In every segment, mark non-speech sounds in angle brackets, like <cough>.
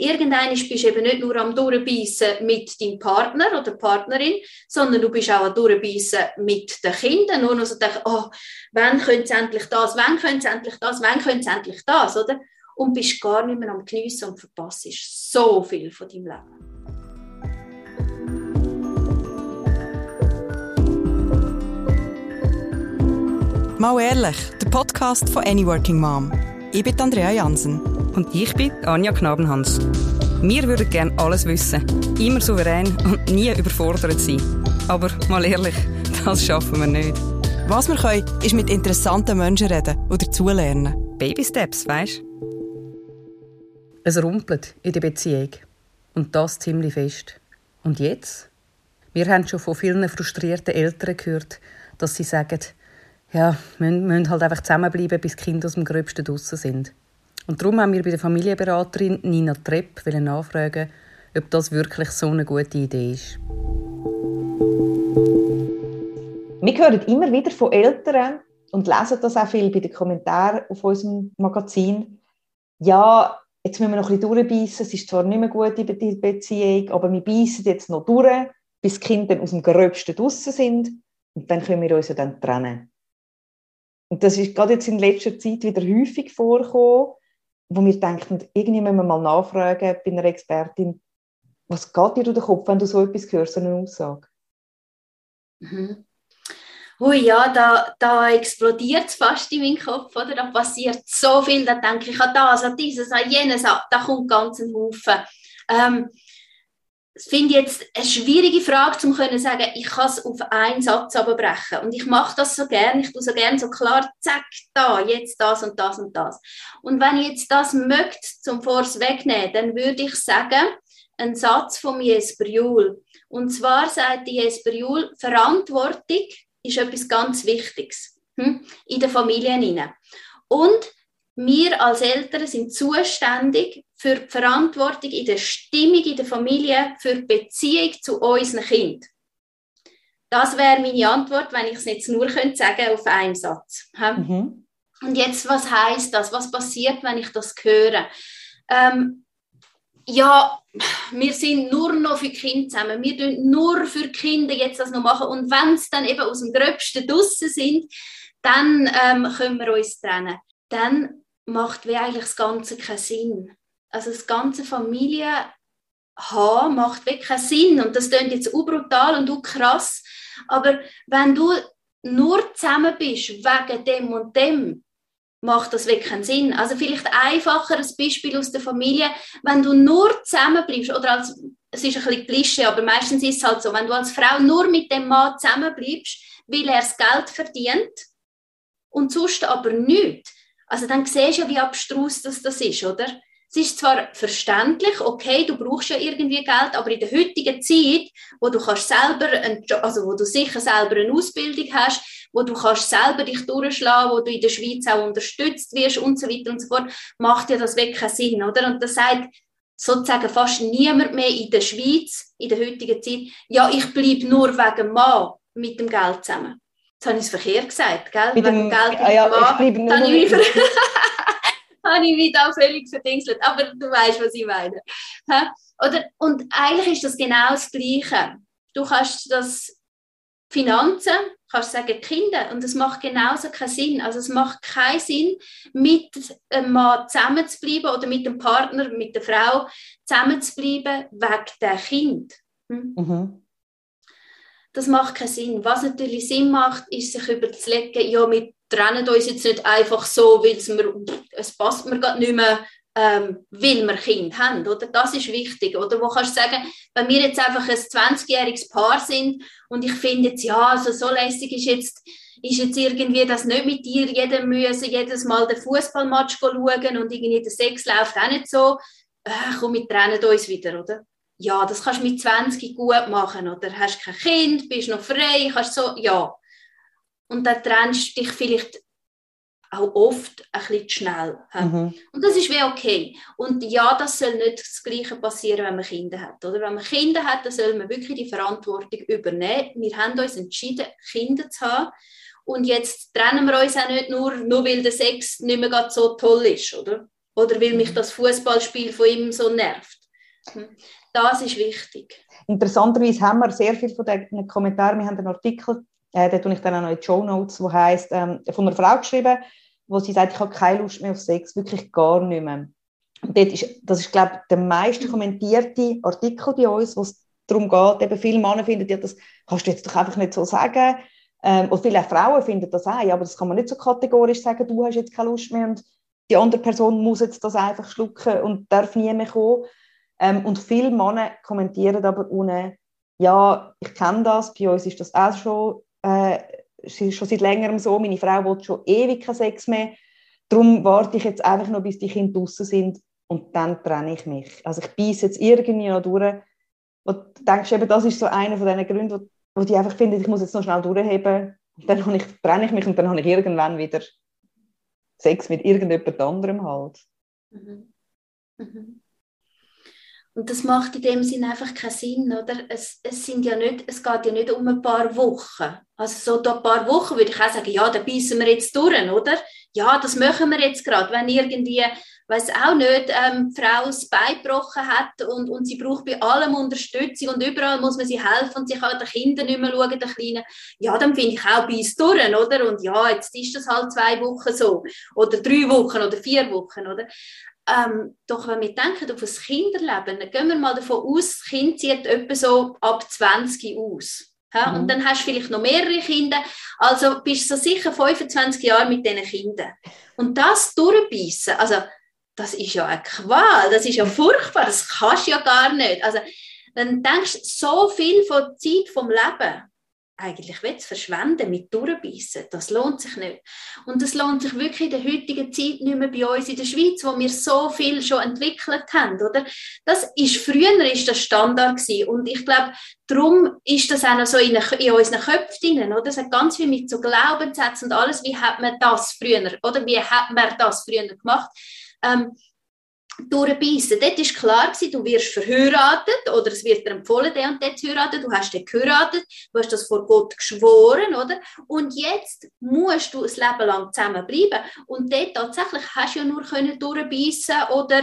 irgendwann bist du eben nicht nur am Durchbeissen mit deinem Partner oder Partnerin, sondern du bist auch am Durchbeissen mit den Kindern. Nur noch so denken, oh, wann können sie endlich das, wann können sie endlich das, wann können sie endlich das, oder? Und bist gar nicht mehr am Geniessen und verpasst so viel von deinem Leben. Mal ehrlich, der Podcast von Any Working Mom. Ich bin Andrea Jansen. Und ich bin Anja Knabenhans. Wir würden gerne alles wissen, immer souverän und nie überfordert sein. Aber mal ehrlich, das schaffen wir nicht. Was wir können, ist mit interessanten Menschen reden oder dazulernen. Baby Steps, weißt Es rumpelt in der Beziehung. Und das ziemlich fest. Und jetzt? Wir haben schon von vielen frustrierten Eltern gehört, dass sie sagen, ja, wir müssen halt einfach zusammenbleiben, bis die Kinder aus dem Gröbsten draussen sind. Und darum haben wir bei der Familienberaterin Nina Trepp nachfragen, ob das wirklich so eine gute Idee ist. Wir hören immer wieder von Eltern und lesen das auch viel bei den Kommentaren auf unserem Magazin. Ja, jetzt müssen wir noch ein bisschen durchbeissen. Es ist zwar nicht mehr gut der Beziehung, aber wir beißen jetzt noch durch, bis die Kinder aus dem Gröbsten draussen sind. Und dann können wir uns ja dann trennen. Und das ist gerade jetzt in letzter Zeit wieder häufig vorgekommen, wo wir denken, irgendwie müssen wir mal nachfragen bei einer Expertin, was geht dir durch den Kopf, wenn du so etwas hörst, so eine Aussage? Mhm. Ui, ja, da, da explodiert es fast in meinem Kopf, oder? Da passiert so viel, da denke ich an das, an dieses, an jenes, da kommt ganz ein Haufen. Ähm, finde jetzt eine schwierige Frage, um zu sagen, ich kann es auf einen Satz abbrechen. Und ich mache das so gerne, ich tue so gerne so klar, zack, da, jetzt das und das und das. Und wenn ich jetzt das möchte, zum Force wegnehmen, dann würde ich sagen, ein Satz von Jesper Juhl. Und zwar sagt Jesper Juhl, Verantwortung ist etwas ganz Wichtiges hm, in den Familien. Und wir als Eltern sind zuständig für die Verantwortung in der Stimmung in der Familie, für die Beziehung zu unseren Kind. Das wäre meine Antwort, wenn ich es jetzt nur könnte sagen auf einen Satz. Mhm. Und jetzt, was heißt das? Was passiert, wenn ich das höre? Ähm, ja, wir sind nur noch für Kinder zusammen. Wir tun nur für Kinder jetzt das noch machen. Und wenn es dann eben aus dem Gröbsten draussen sind, dann ähm, können wir uns trennen. Dann macht wie eigentlich das Ganze keinen Sinn also das ganze Familie haben, macht wirklich keinen Sinn. Und das klingt jetzt brutal und krass. Aber wenn du nur zusammen bist wegen dem und dem, macht das wirklich keinen Sinn. Also vielleicht einfacher ein Beispiel aus der Familie, wenn du nur zusammen bleibst, oder als, es ist ein bisschen Klischee, aber meistens ist es halt so, wenn du als Frau nur mit dem Mann zusammen bleibst, weil er das Geld verdient und sonst aber nichts, also dann siehst du ja, wie abstrus das, das ist, oder? Es ist zwar verständlich, okay, du brauchst ja irgendwie Geld, aber in der heutigen Zeit, wo du kannst selber, einen Job, also wo du sicher selber eine Ausbildung hast, wo du kannst selber dich durchschlagen, wo du in der Schweiz auch unterstützt wirst und so weiter und so fort, macht ja das wirklich keinen Sinn, oder? Und das sagt sozusagen fast niemand mehr in der Schweiz in der heutigen Zeit, ja, ich bleibe nur wegen Mann mit dem Geld zusammen. Jetzt habe ich es verkehrt gesagt, gell? Mit dem, wegen Geld mit ah, ja, Mann. Ich bleibe nur <laughs> <laughs> habe ich mich da völlig verdingselt. Aber du weißt, was ich meine. Oder, und eigentlich ist das genau das Gleiche. Du kannst das Finanzen, kannst sagen Kinder, und es macht genauso keinen Sinn. Also es macht keinen Sinn, mit einem Mann zusammenzubleiben oder mit dem Partner, mit der Frau zusammenzubleiben wegen der Kind. Hm? Mhm. Das macht keinen Sinn. Was natürlich Sinn macht, ist sich überzulegen, ja, mit trennen uns jetzt nicht einfach so, weil es, mir, es passt mir gerade nicht mehr, ähm, weil wir Kind haben, oder? Das ist wichtig, oder? Wo kannst du sagen, wenn wir jetzt einfach ein 20-jähriges Paar sind und ich finde jetzt, ja, also so lässig ist jetzt, ist jetzt irgendwie das nicht mit dir, jeder müssen jedes Mal den Fußballmatch schauen und irgendwie der Sex läuft auch nicht so, äh, komm, wir trennen uns wieder, oder? Ja, das kannst du mit 20 gut machen, oder? Hast kein Kind, bist noch frei, kannst so, ja, und dann trennst du dich vielleicht auch oft ein bisschen zu schnell. Mhm. Und das ist wie okay. Und ja, das soll nicht das Gleiche passieren, wenn man Kinder hat. Oder? Wenn man Kinder hat, dann soll man wirklich die Verantwortung übernehmen. Wir haben uns entschieden, Kinder zu haben. Und jetzt trennen wir uns auch nicht nur, nur weil der Sex nicht mehr so toll ist. Oder? oder weil mich das Fußballspiel von ihm so nervt. Das ist wichtig. Interessanterweise haben wir sehr viel von den Kommentaren, wir haben einen Artikel, äh, den tue ich dann auch noch in die Show Notes, wo heißt ähm, von einer Frau geschrieben, wo sie sagt, ich habe keine Lust mehr auf Sex, wirklich gar nicht mehr. Und dort ist, das ist, glaube ich, der meist kommentierte Artikel bei uns, wo es darum geht, eben viele Männer finden, ja, das kannst du jetzt doch einfach nicht so sagen. Ähm, und viele Frauen finden das auch, aber das kann man nicht so kategorisch sagen, du hast jetzt keine Lust mehr und die andere Person muss jetzt das einfach schlucken und darf nie mehr kommen. Ähm, und viele Männer kommentieren aber ohne, ja, ich kenne das, bei uns ist das auch schon, äh, schon seit längerem so, meine Frau will schon ewig keinen Sex mehr, darum warte ich jetzt einfach noch, bis die Kinder draußen sind und dann trenne ich mich. Also ich beiße jetzt irgendwie noch durch und du denkst eben, das ist so einer von diesen Gründen, wo, wo die einfach finden, ich muss jetzt noch schnell durchheben und dann ich, trenne ich mich und dann habe ich irgendwann wieder Sex mit irgendjemand anderem halt. Mhm. Mhm. Und das macht in dem Sinn einfach keinen Sinn, oder? Es, es, sind ja nicht, es geht ja nicht um ein paar Wochen. Also so ein paar Wochen würde ich auch sagen, ja, da beißen wir jetzt durch, oder? Ja, das machen wir jetzt gerade. Wenn irgendwie, weiß auch nicht, ähm, die Frau das Bein gebrochen hat und, und sie braucht bei allem Unterstützung und überall muss man sie helfen und sie kann den Kindern nicht mehr schauen, den Kleinen. Ja, dann finde ich auch beiß durch, oder? Und ja, jetzt ist das halt zwei Wochen so. Oder drei Wochen oder vier Wochen, oder? Ähm, doch wenn wir denken auf das Kinderleben, dann gehen wir mal davon aus, das Kind zieht etwa so ab 20 aus. Ja? Mhm. Und dann hast du vielleicht noch mehrere Kinder, also bist du so sicher 25 Jahre mit diesen Kindern. Und das durchbeissen, also das ist ja eine Qual, das ist ja <laughs> furchtbar, das kannst du ja gar nicht. Also dann denkst du so viel von Zeit vom Leben eigentlich will, verschwenden mit durchbeissen. Das lohnt sich nicht. Und das lohnt sich wirklich in der heutigen Zeit nicht mehr bei uns in der Schweiz, wo wir so viel schon entwickelt haben, oder? Das ist, früher ist das Standard gewesen. Und ich glaube, darum ist das auch noch so in, in unseren Köpfen drin, oder? Es hat ganz viel mit so Glaubenssätzen und alles. Wie hat man das früher, oder? Wie hat man das früher gemacht? Ähm, durchbeissen. Dort war klar, du wirst verheiratet oder es wird dir empfohlen, der und der zu heiraten. Du hast den geheiratet, du hast das vor Gott geschworen, oder? Und jetzt musst du ein Leben lang zusammenbleiben. Und dort tatsächlich hast du ja nur durchbeissen oder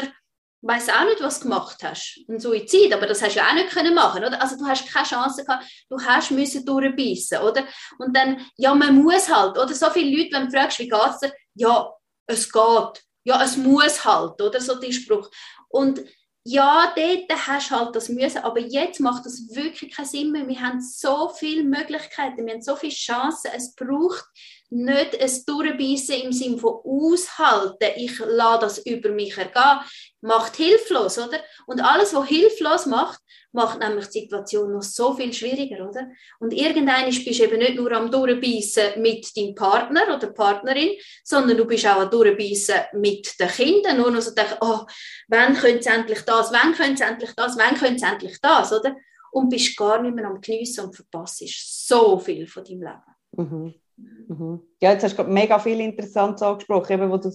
weiß auch nicht, was du gemacht hast. Ein Suizid, aber das hast du ja auch nicht können machen, oder? Also du hast keine Chance gehabt, du hast müssen durchbeissen, oder? Und dann, ja, man muss halt, oder? So viele Leute, wenn du fragst, wie geht es dir? Ja, es geht ja, es muss halt, oder so der Spruch. Und ja, dort hast du halt das Müssen, aber jetzt macht das wirklich keinen Sinn mehr. Wir haben so viele Möglichkeiten, wir haben so viele Chancen. Es braucht nicht ein Durchbeissen im Sinne von aushalten, ich lasse das über mich ergehen, macht hilflos, oder? Und alles, was hilflos macht, macht nämlich die Situation noch so viel schwieriger, oder? Und irgendwann bist du eben nicht nur am Durchbeissen mit deinem Partner oder Partnerin, sondern du bist auch am Durchbeissen mit den Kindern. Nur noch so denken, oh, wann könnte es endlich das, wann könnte es endlich das, wann könnte es endlich das, oder? Und bist gar nicht mehr am Geniessen und verpasst so viel von deinem Leben. Mhm. Mhm. Ja, jetzt hast du mega viel Interessantes angesprochen, eben, wo du,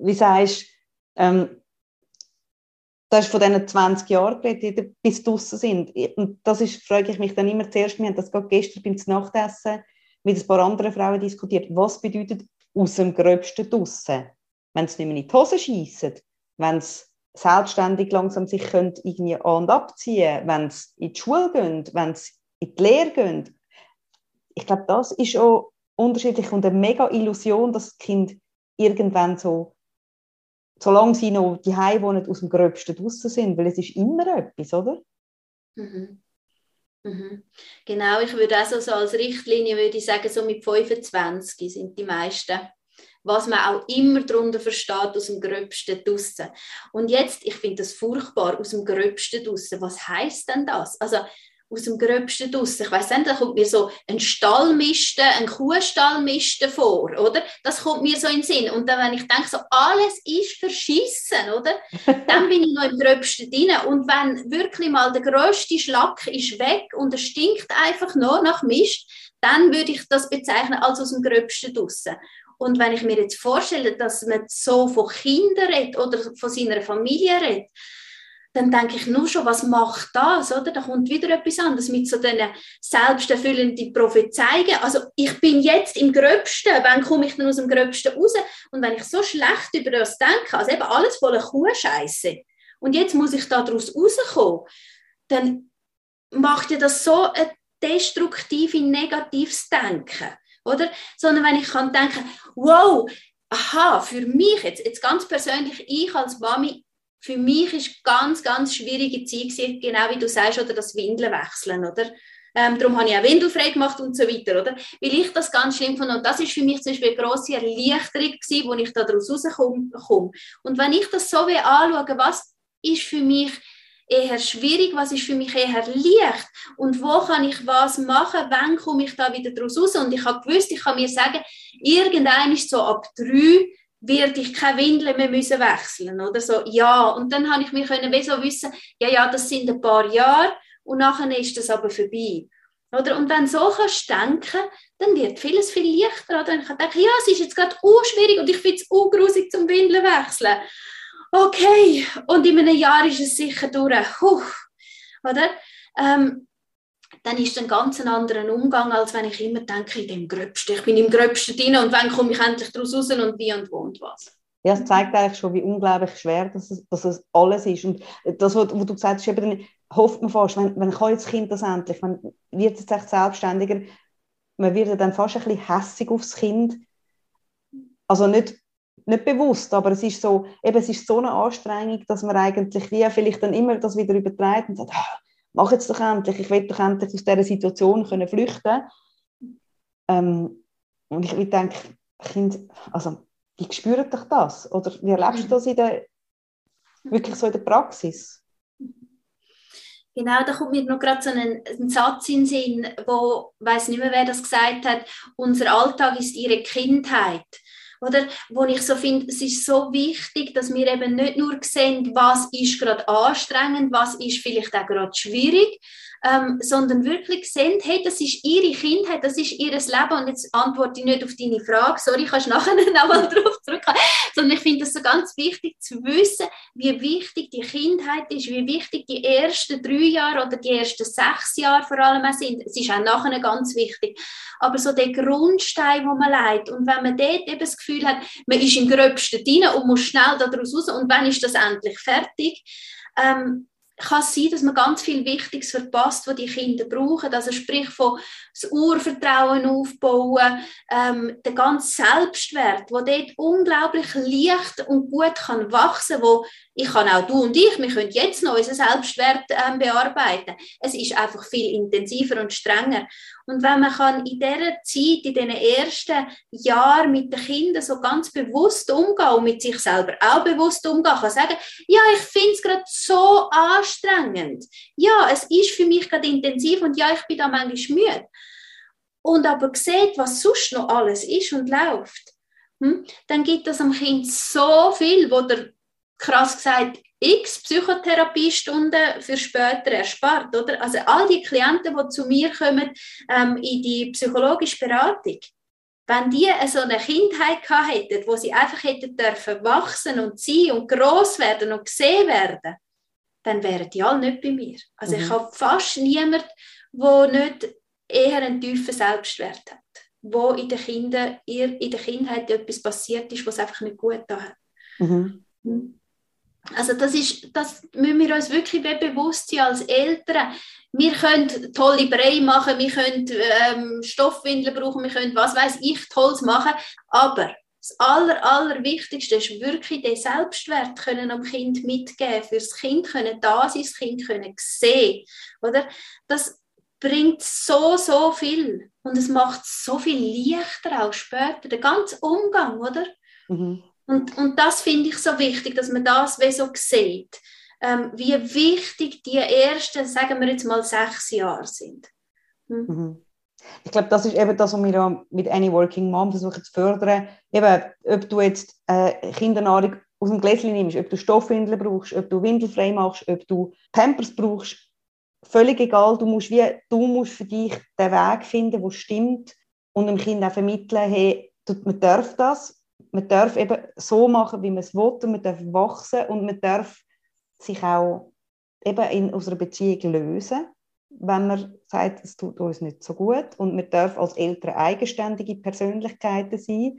wie sagst, ähm, Du hast von diesen 20 Jahren geredet, die bis draußen sind. Und das ist, frage ich mich dann immer zuerst, wir haben das gerade gestern beim Nachtessen mit ein paar anderen Frauen diskutiert, was bedeutet aus dem Gröbsten draußen? Wenn sie nicht mehr in die Hose schiessen, wenn sie selbstständig langsam sich können irgendwie an- und abziehen wenn sie in die Schule gehen, wenn sie in die Lehre gehen. Ich glaube, das ist auch unterschiedlich und eine mega Illusion, dass das Kind irgendwann so solange sie noch die wohnen, aus dem Gröbsten draußen sind, weil es ist immer etwas, oder? Mhm. Mhm. Genau, ich würde also so als Richtlinie würde ich sagen, so mit 25 sind die meisten was man auch immer darunter versteht, aus dem Gröbsten draussen. Und jetzt, ich finde das furchtbar, aus dem Gröbsten draussen. Was heißt denn das? Also, aus dem Gröbsten draus. Ich weiß nicht, da kommt mir so ein Stallmisten, ein Kuhstallmisten vor, oder? Das kommt mir so in den Sinn. Und dann, wenn ich denke, so alles ist verschissen, oder? <laughs> Dann bin ich noch im Gröbsten drin. Und wenn wirklich mal der grösste Schlack ist weg und es stinkt einfach nur nach Mist, dann würde ich das bezeichnen als aus dem Gröbsten draussen. Und wenn ich mir jetzt vorstelle, dass man so von Kindern redet oder von seiner Familie redet, dann denke ich nur schon, was macht das, oder? Da kommt wieder etwas anderes mit so diesen selbsterfüllenden Prophezeiungen. Also ich bin jetzt im Gröbsten, wann komme ich denn aus dem Gröbsten raus? Und wenn ich so schlecht über das denke, also eben alles voller Kuhscheiße, und jetzt muss ich da daraus rauskommen, dann macht ja das so ein destruktives, negatives Denken, oder? Sondern wenn ich kann denken, wow, aha, für mich jetzt, jetzt ganz persönlich, ich als Mami, für mich ist ganz, ganz schwierige Zeit genau wie du sagst, oder das Windeln wechseln, oder? Ähm, darum habe ich auch Windelfrei gemacht und so weiter, oder? Weil ich das ganz schlimm fand. Und das ist für mich zum Beispiel eine grosse Erleichterung gewesen, wo ich da daraus rauskomme. Und wenn ich das so anschaue, was ist für mich eher schwierig, was ist für mich eher leicht und wo kann ich was machen, wann komme ich da wieder daraus raus. Und ich habe gewusst, ich kann mir sagen, irgendein ist so ab drei, werde ich keine Windeln mehr müssen wechseln oder so. Ja, und dann habe ich mir können wie so wissen, ja, ja, das sind ein paar Jahre und nachher ist das aber vorbei. Oder? Und wenn du so kannst denken, dann wird vieles viel leichter. Oder? Ich denke, ja, es ist jetzt gerade schwierig und ich finde es ungrusig zum Windeln wechseln. Okay, und in einem Jahr ist es sicher durch. Huh. Oder? Ähm, dann ist es ein ganz anderer Umgang, als wenn ich immer denke, in dem Gröbsten. Ich bin im Gröbsten drin und wann komme ich endlich daraus raus und wie und wo und was. Ja, es zeigt eigentlich schon, wie unglaublich schwer dass es, dass es alles ist. Und das, was du gesagt hast, eben, hofft man fast, wenn, wenn kann das Kind das endlich, wenn wird es jetzt echt selbstständiger, man wird dann fast ein bisschen hässig aufs Kind. Also nicht, nicht bewusst, aber es ist so, eben, es ist so eine Anstrengung, dass man eigentlich wie vielleicht dann immer das wieder übertreibt und sagt, ah, mach jetzt doch endlich, ich will doch endlich aus dieser Situation können flüchten ähm, Und ich, denke, Kind, also, wie spüren doch das? Oder wie erlebst du das in der, wirklich so in der Praxis? Genau, da kommt mir noch gerade so ein, ein, Satz in den Sinn, wo, ich weiß nicht mehr, wer das gesagt hat, unser Alltag ist ihre Kindheit. Oder? Wo ich so finde, es ist so wichtig, dass wir eben nicht nur sehen, was ist gerade anstrengend, was ist vielleicht auch gerade schwierig, ähm, sondern wirklich sehen, hey, das ist ihre Kindheit, das ist ihr Leben. Und jetzt antworte ich nicht auf deine Frage, sorry, kannst nachher <laughs> nochmal darauf zurückkommen, sondern ich finde es so ganz wichtig zu wissen, wie wichtig die Kindheit ist, wie wichtig die ersten drei Jahre oder die ersten sechs Jahre vor allem sind. Es ist auch nachher ganz wichtig. Aber so der Grundstein, wo man leidet und wenn man dort eben das Gefühl hat, man ist im Gröbsten drin und muss schnell daraus raus und wann ist das endlich fertig, ähm, kann es sein, dass man ganz viel Wichtiges verpasst, was die Kinder brauchen. Also sprich von das Urvertrauen aufbauen, ähm, der ganze Selbstwert, wo dort unglaublich leicht und gut kann wachsen, wo ich kann auch du und ich, wir können jetzt noch unseren Selbstwert ähm, bearbeiten. Es ist einfach viel intensiver und strenger. Und wenn man kann in dieser Zeit, in diesen ersten Jahren mit den Kindern so ganz bewusst umgehen und mit sich selber auch bewusst umgehen, kann sagen, ja, ich finde es gerade so anstrengend. Ja, es ist für mich gerade intensiv und ja, ich bin da manchmal müde. Und aber sieht, was sonst noch alles ist und läuft, hm, dann gibt das am Kind so viel, wo der krass gesagt x Psychotherapiestunden für später erspart, oder? Also all die Klienten, die zu mir kommen ähm, in die psychologische Beratung, wenn die so eine Kindheit gehabt hätten, wo sie einfach hätten dürfen wachsen und sein und groß werden und gesehen werden, dann wären die alle nicht bei mir. Also mhm. ich habe fast niemanden, der nicht eher einen tiefen Selbstwert hat, wo in der, Kinder, in der Kindheit etwas passiert ist, was einfach nicht gut da hat. Mhm. mhm. Also das ist, das müssen wir uns wirklich bewusst sein als Eltern. Wir können tolle Brei machen, wir können ähm, Stoffwindeln brauchen, wir können was weiß ich Tolles machen, aber das aller, Allerwichtigste ist wirklich den Selbstwert können am Kind mitgeben, für das Kind können da sein, das Kind können sehen, oder? Das bringt so, so viel und es macht so viel leichter auch später, der ganze Umgang, oder? Mhm. Und, und das finde ich so wichtig, dass man das wie so sieht, ähm, wie wichtig die ersten, sagen wir jetzt mal, sechs Jahre sind. Hm? Mhm. Ich glaube, das ist eben das, was wir mit Any Working Mom versuchen zu fördern. Eben, ob du jetzt äh, Kindernahrung aus dem Gläschen nimmst, ob du Stoffwindeln brauchst, ob du Windelfrei machst, ob du Pampers brauchst, völlig egal. Du musst, wie, du musst für dich den Weg finden, der stimmt und dem Kind auch vermitteln, hey, man darf das man darf eben so machen, wie man es will und man darf wachsen und man darf sich auch eben in unserer Beziehung lösen, wenn man sagt, es tut uns nicht so gut und wir dürfen als Eltern eigenständige Persönlichkeiten sein.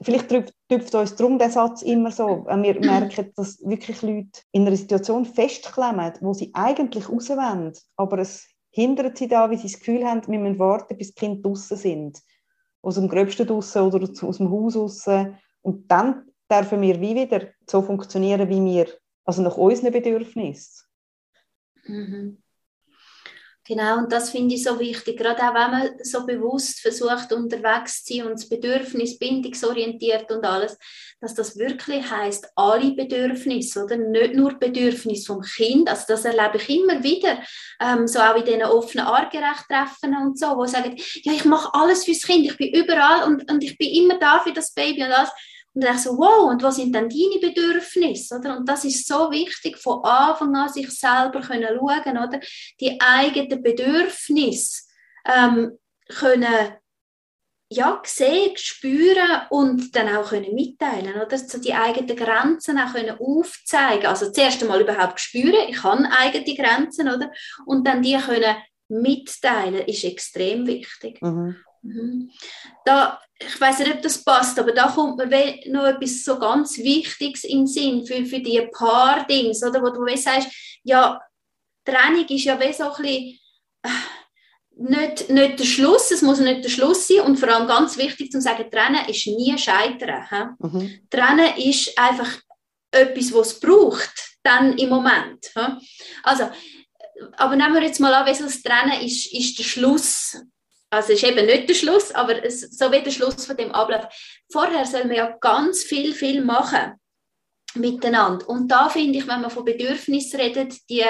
Vielleicht trifft uns darum der Satz immer so, wenn wir merken, dass wirklich Leute in einer Situation festklemmen, wo sie eigentlich rauswollen, aber es hindert sie da, wie sie das Gefühl haben, wir müssen warten, bis die Kinder draußen sind. Aus dem Gröbsten draußen oder aus dem Haus draußen. Und dann dürfen wir wie wieder so funktionieren, wie wir, also nach unseren Bedürfnissen. Mhm. Genau, und das finde ich so wichtig, gerade auch wenn man so bewusst versucht, unterwegs zu sein und das Bedürfnis, bindungsorientiert und alles, dass das wirklich heißt alle Bedürfnisse, oder? Nicht nur Bedürfnisse vom Kind, also das erlebe ich immer wieder, ähm, so auch in diesen offenen Artgerecht-Treffen und so, wo sagen, ja, ich mache alles fürs Kind, ich bin überall und, und ich bin immer da für das Baby und alles. Und dann so, wow, und was sind dann deine Bedürfnisse? Oder? Und das ist so wichtig, von Anfang an sich selber können schauen, oder? die eigenen Bedürfnisse ähm, können ja, sehen, spüren und dann auch können mitteilen, oder? So die eigenen Grenzen auch können aufzeigen. Also zuerst einmal überhaupt spüren, ich habe eigene Grenzen, oder? Und dann die können mitteilen, ist extrem wichtig. Mhm. Mhm. Da, ich weiß nicht, ob das passt, aber da kommt mir noch etwas so ganz Wichtiges in den Sinn für, für die paar Dinge, oder, wo du sagst, ja, Training ist ja wie so ein bisschen, äh, nicht, nicht der Schluss, es muss nicht der Schluss sein und vor allem ganz wichtig zu sagen, Trennen ist nie Scheitern. Mhm. Trennen ist einfach etwas, was es braucht, dann im Moment. He? Also, aber nehmen wir jetzt mal an, wie das Trennen ist, ist der Schluss also ist eben nicht der Schluss, aber es, so wie der Schluss von dem Ablauf. Vorher soll man ja ganz viel, viel machen miteinander. Und da finde ich, wenn man von Bedürfnissen redet, die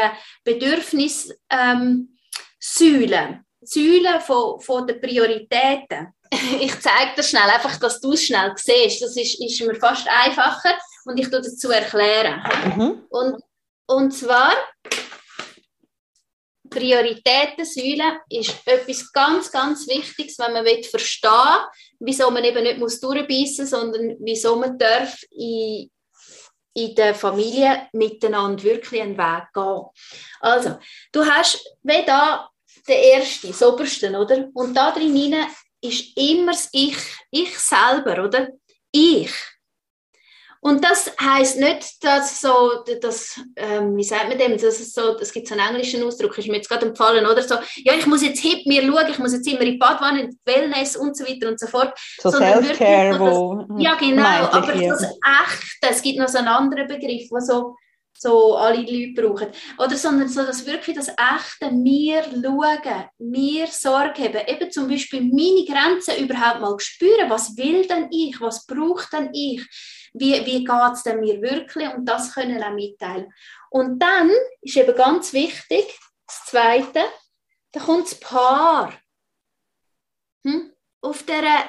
Bedürfnissäulen, ähm, Säulen von, von den Prioritäten. <laughs> Ich zeige dir schnell, einfach, dass du es schnell siehst. Das ist, ist mir fast einfacher und ich tue dazu erklären. Mhm. Und, und zwar Prioritätensäule ist etwas ganz, ganz Wichtiges, wenn man verstehen will, wieso man eben nicht muss durchbeissen muss, sondern wieso man darf in, in der Familie miteinander wirklich einen Weg gehen. Also, du hast wie da den ersten, das oberste, oder? Und da drin ist immer das Ich, ich selber, oder? Ich. Und das heißt nicht, dass so, dass, ähm, wie sagt man dem, dass es so, es gibt so einen englischen Ausdruck, ist mir jetzt gerade empfallen, oder? So, ja, ich muss jetzt hip mir schauen, ich muss jetzt immer in die Badwanne, in die Wellness und so weiter und so fort. So Self-Care, wo... Ja, genau, aber das Echte, es gibt noch so einen anderen Begriff, wo so, so alle Leute brauchen. Oder sondern so, dass wirklich das Echte, mir schauen, mir Sorge haben, eben zum Beispiel meine Grenzen überhaupt mal spüren, was will denn ich, was braucht denn ich, wie, wie geht es denn mir wirklich und das können auch mitteilen. Und dann ist eben ganz wichtig, das Zweite, da kommt das Paar hm? auf dieser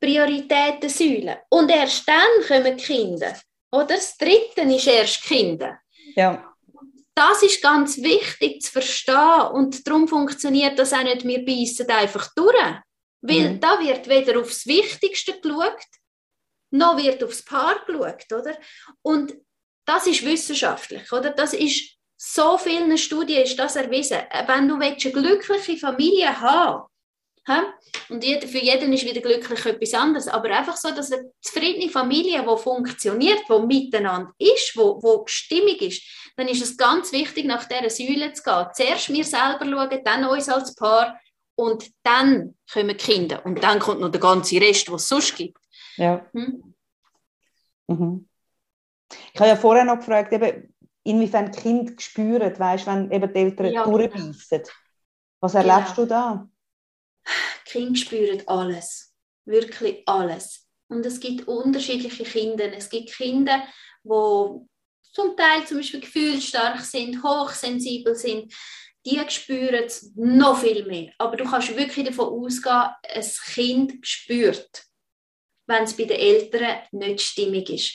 Prioritätensäule. Und erst dann kommen die Kinder. Oder das Dritte ist erst Kinder. Ja. Das ist ganz wichtig zu verstehen und darum funktioniert das auch nicht, wir beißen einfach durch. Weil mhm. da wird weder aufs Wichtigste geschaut, noch wird aufs Paar geschaut, oder? Und das ist wissenschaftlich, oder? Das ist so vielen Studien ist das erwiesen. Wenn du eine glückliche Familie haben und für jeden ist wieder glücklich etwas anderes, aber einfach so, dass eine zufriedene Familie, die funktioniert, die miteinander ist, wo, wo stimmig ist, dann ist es ganz wichtig, nach dieser Säule zu gehen. Zuerst mir selber schauen, dann uns als Paar und dann kommen die Kinder und dann kommt noch der ganze Rest, was es sonst gibt. Ja. Hm? Mhm. Ich habe ja vorher noch gefragt, eben, inwiefern Kinder spüren, weißt, wenn eben die Eltern ja, genau. durchbeissen. Was erlebst genau. du da? Kinder spüren alles. Wirklich alles. Und es gibt unterschiedliche Kinder. Es gibt Kinder, die zum Teil zum Beispiel gefühlsstark sind, hochsensibel sind. Die spüren es noch viel mehr. Aber du kannst wirklich davon ausgehen, ein Kind spürt wenn es bei den Eltern nicht stimmig ist.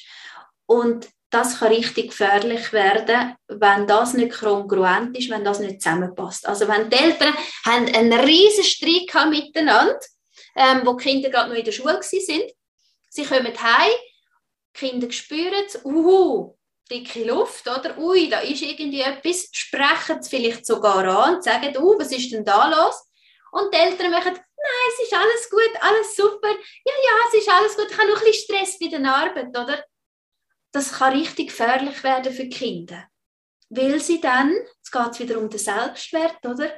Und das kann richtig gefährlich werden, wenn das nicht kongruent ist, wenn das nicht zusammenpasst. Also wenn die Eltern haben einen riesen Streit miteinander, ähm, wo die Kinder gerade noch in der Schule sind, sie kommen heim, Kinder spüren es, uhu, dicke Luft, oder? Ui, da ist irgendwie etwas, sprechen sie vielleicht sogar an und sagen, uh, was ist denn da los? Und die Eltern machen, nein, es ist alles gut, alles super, ja, ja, es ist alles gut, ich habe noch ein bisschen Stress bei der Arbeit, oder? Das kann richtig gefährlich werden für die Kinder. Weil sie dann, jetzt geht es wieder um den Selbstwert, oder?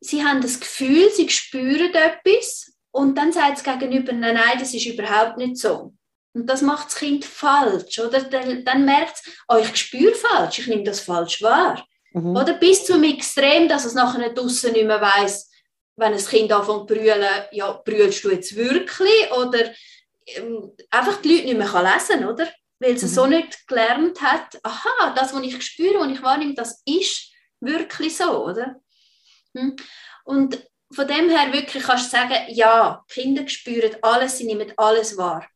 Sie haben das Gefühl, sie spüren etwas und dann sagt es gegenüber, nein, nein, das ist überhaupt nicht so. Und das macht das Kind falsch, oder? Dann, dann merkt es, oh, ich spüre falsch, ich nehme das falsch wahr. Mhm. Oder bis zum Extrem, dass es nachher nicht draussen nicht mehr weiss, wenn ein Kind anfängt zu brüllen, ja, brüllst du jetzt wirklich? Oder ähm, einfach die Leute nicht mehr lesen kann, oder? Weil sie mhm. so nicht gelernt hat, aha, das, was ich spüre, was ich wahrnehme, das ist wirklich so, oder? Hm? Und von dem her wirklich kannst du sagen, ja, Kinder spüren alles, sie nehmen alles wahr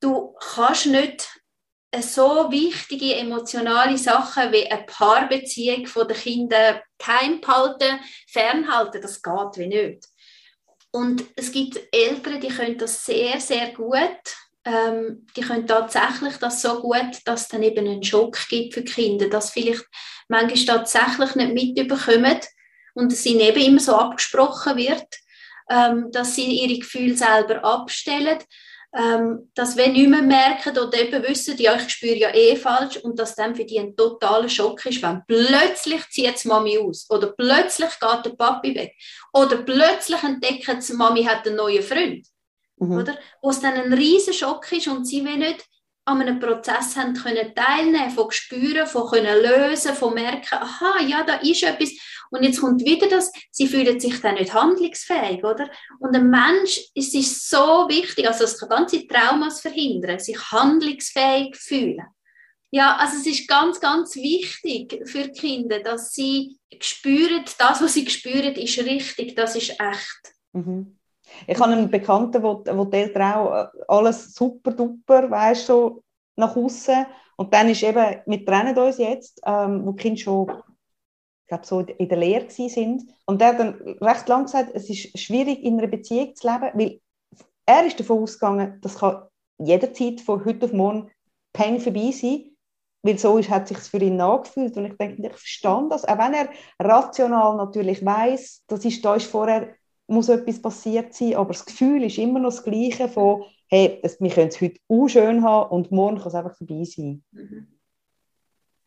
du kannst nicht so wichtige emotionale Sachen wie eine Paarbeziehung von den Kindern geheim behalten, fernhalten, das geht wie nicht. Und es gibt Eltern, die können das sehr, sehr gut. Ähm, die können tatsächlich das so gut, dass es dann eben einen Schock gibt für die Kinder, dass vielleicht manchmal tatsächlich nicht mitbekommen und es ihnen eben immer so abgesprochen wird, ähm, dass sie ihre Gefühle selber abstellen ähm, dass wenn nicht mehr merken oder eben wissen, ja, ich spüre ja eh falsch und dass dann für die ein totaler Schock ist, wenn plötzlich zieht die Mami aus oder plötzlich geht der Papi weg oder plötzlich entdeckt die Mami hat einen neuen Freund. Mhm. Oder? Wo es dann ein riesen Schock ist und sie will nicht an einem Prozess haben können teilnehmen, von spüren, von können lösen, von merken, aha, ja, da ist etwas. Und jetzt kommt wieder das, sie fühlen sich dann nicht handlungsfähig, oder? Und ein Mensch, es ist so wichtig, also es kann ganze Traumas verhindern, sich handlungsfähig fühlen. Ja, also es ist ganz, ganz wichtig für die Kinder, dass sie spüren, das, was sie spüren, ist richtig, das ist echt. Mhm. Ich habe einen Bekannten, wo, wo die auch äh, alles super duper, weißt du, nach außen. Und dann ist eben, wir trennen uns jetzt, ähm, wo die Kinder schon, ich glaube, so in der Lehre sind. Und er hat dann recht lang gesagt, es ist schwierig, in einer Beziehung zu leben, weil er ist davon ausgegangen, das kann jederzeit von heute auf morgen Peng vorbei sein, weil so ist, hat sich für ihn nachgefühlt und ich denke, ich verstand das, auch wenn er rational natürlich weiß, das ist, da ist vorher muss etwas passiert sein, aber das Gefühl ist immer noch das Gleiche von, hey, wir können es heute auch schön haben und morgen kann es einfach vorbei sein. Mhm.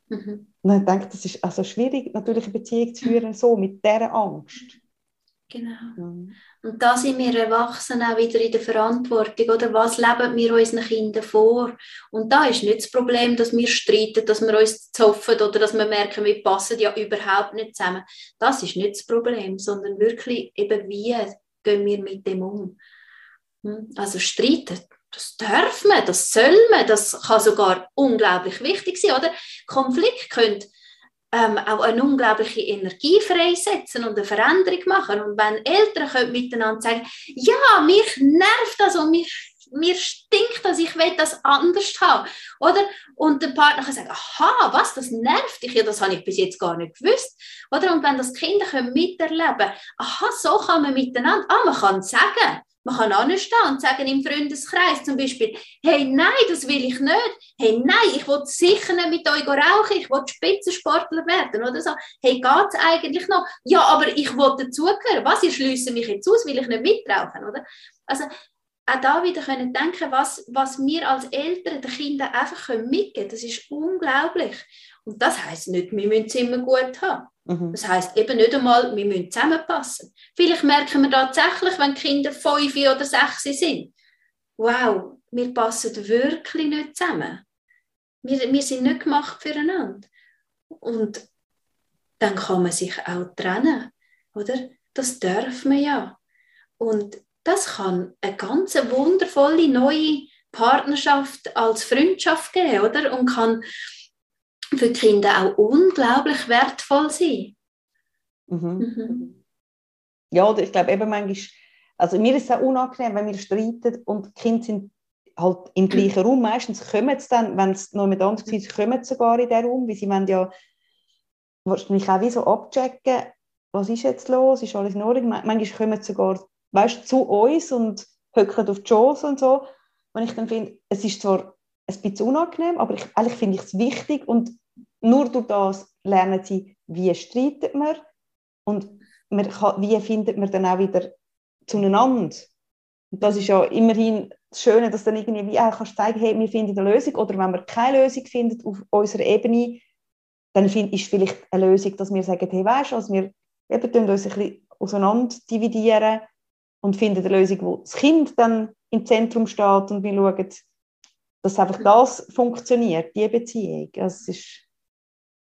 Mhm. Und ich denke, das ist also schwierig, natürlich eine Beziehung zu führen, so mit dieser Angst. Genau. Mhm. Und da sind wir Erwachsenen auch wieder in der Verantwortung, oder? Was leben wir unseren Kindern vor? Und da ist nicht das Problem, dass wir streiten, dass wir uns zoffen oder dass wir merken, wir passen ja überhaupt nicht zusammen. Das ist nicht das Problem, sondern wirklich eben, wie gehen wir mit dem um? Hm? Also streiten, das darf man, das soll man, das kann sogar unglaublich wichtig sein, oder? Konflikt könnte ähm, auch eine unglaubliche Energie freisetzen und eine Veränderung machen. Und wenn Eltern können miteinander sagen, ja, mich nervt das und mich mir stinkt das, ich will das anders haben, oder? Und der Partner kann sagen, aha, was, das nervt dich, ja, das habe ich bis jetzt gar nicht gewusst, oder? Und wenn das Kinder können miterleben, aha, so kann man miteinander, ah, man kann sagen, man kann anstehen und sagen im Freundeskreis zum Beispiel, hey, nein, das will ich nicht. Hey, nein, ich will sicher nicht mit euch rauchen, ich will Spitzensportler werden oder so. Hey, geht es eigentlich noch? Ja, aber ich will dazugehören. Was, ihr schliessen mich jetzt aus, will ich nicht mitrauchen, oder? Also, auch da wieder können denken, was, was wir als Eltern den Kindern einfach mitgeben können. Das ist unglaublich. Und das heißt nicht, wir müssen es immer gut haben. Mhm. Das heißt eben nicht einmal, wir müssen zusammenpassen. Vielleicht merken wir tatsächlich, wenn Kinder fünf oder sechs sind, wow, wir passen wirklich nicht zusammen. Wir, wir sind nicht gemacht füreinander. Und dann kann man sich auch trennen, oder? Das darf man ja. Und das kann eine ganz wundervolle neue Partnerschaft als Freundschaft geben, oder? Und kann für die Kinder auch unglaublich wertvoll sein. Mhm. Mhm. Ja, ich glaube eben manchmal, also mir ist es auch unangenehm, wenn wir streiten und die Kinder sind halt im gleichen Raum. Meistens kommen sie dann, wenn es noch mit anders ist, kommen sie sogar in den Raum, weil sie wollen ja wahrscheinlich auch wie so abchecken, was ist jetzt los, ist alles in Ordnung. Manchmal kommen sie sogar weißt, zu uns und höcken auf die Schoß und so. Und ich dann finde, es ist zwar ein bisschen unangenehm, aber ich, eigentlich finde ich es wichtig und nur durch das lernen sie, wie streitet man und man kann, wie findet man dann auch wieder zueinander. Und das ist ja immerhin das Schöne, dass dann irgendwie wie auch kannst zeigen, hey, wir finden eine Lösung oder wenn wir keine Lösung finden auf unserer Ebene, dann find, ist vielleicht eine Lösung, dass wir sagen, hey, weißt du, also wir eben uns ein bisschen auseinander dividieren und finden eine Lösung, wo das Kind dann im Zentrum steht und wir schauen, dass einfach das funktioniert, die Beziehung. Also es ist,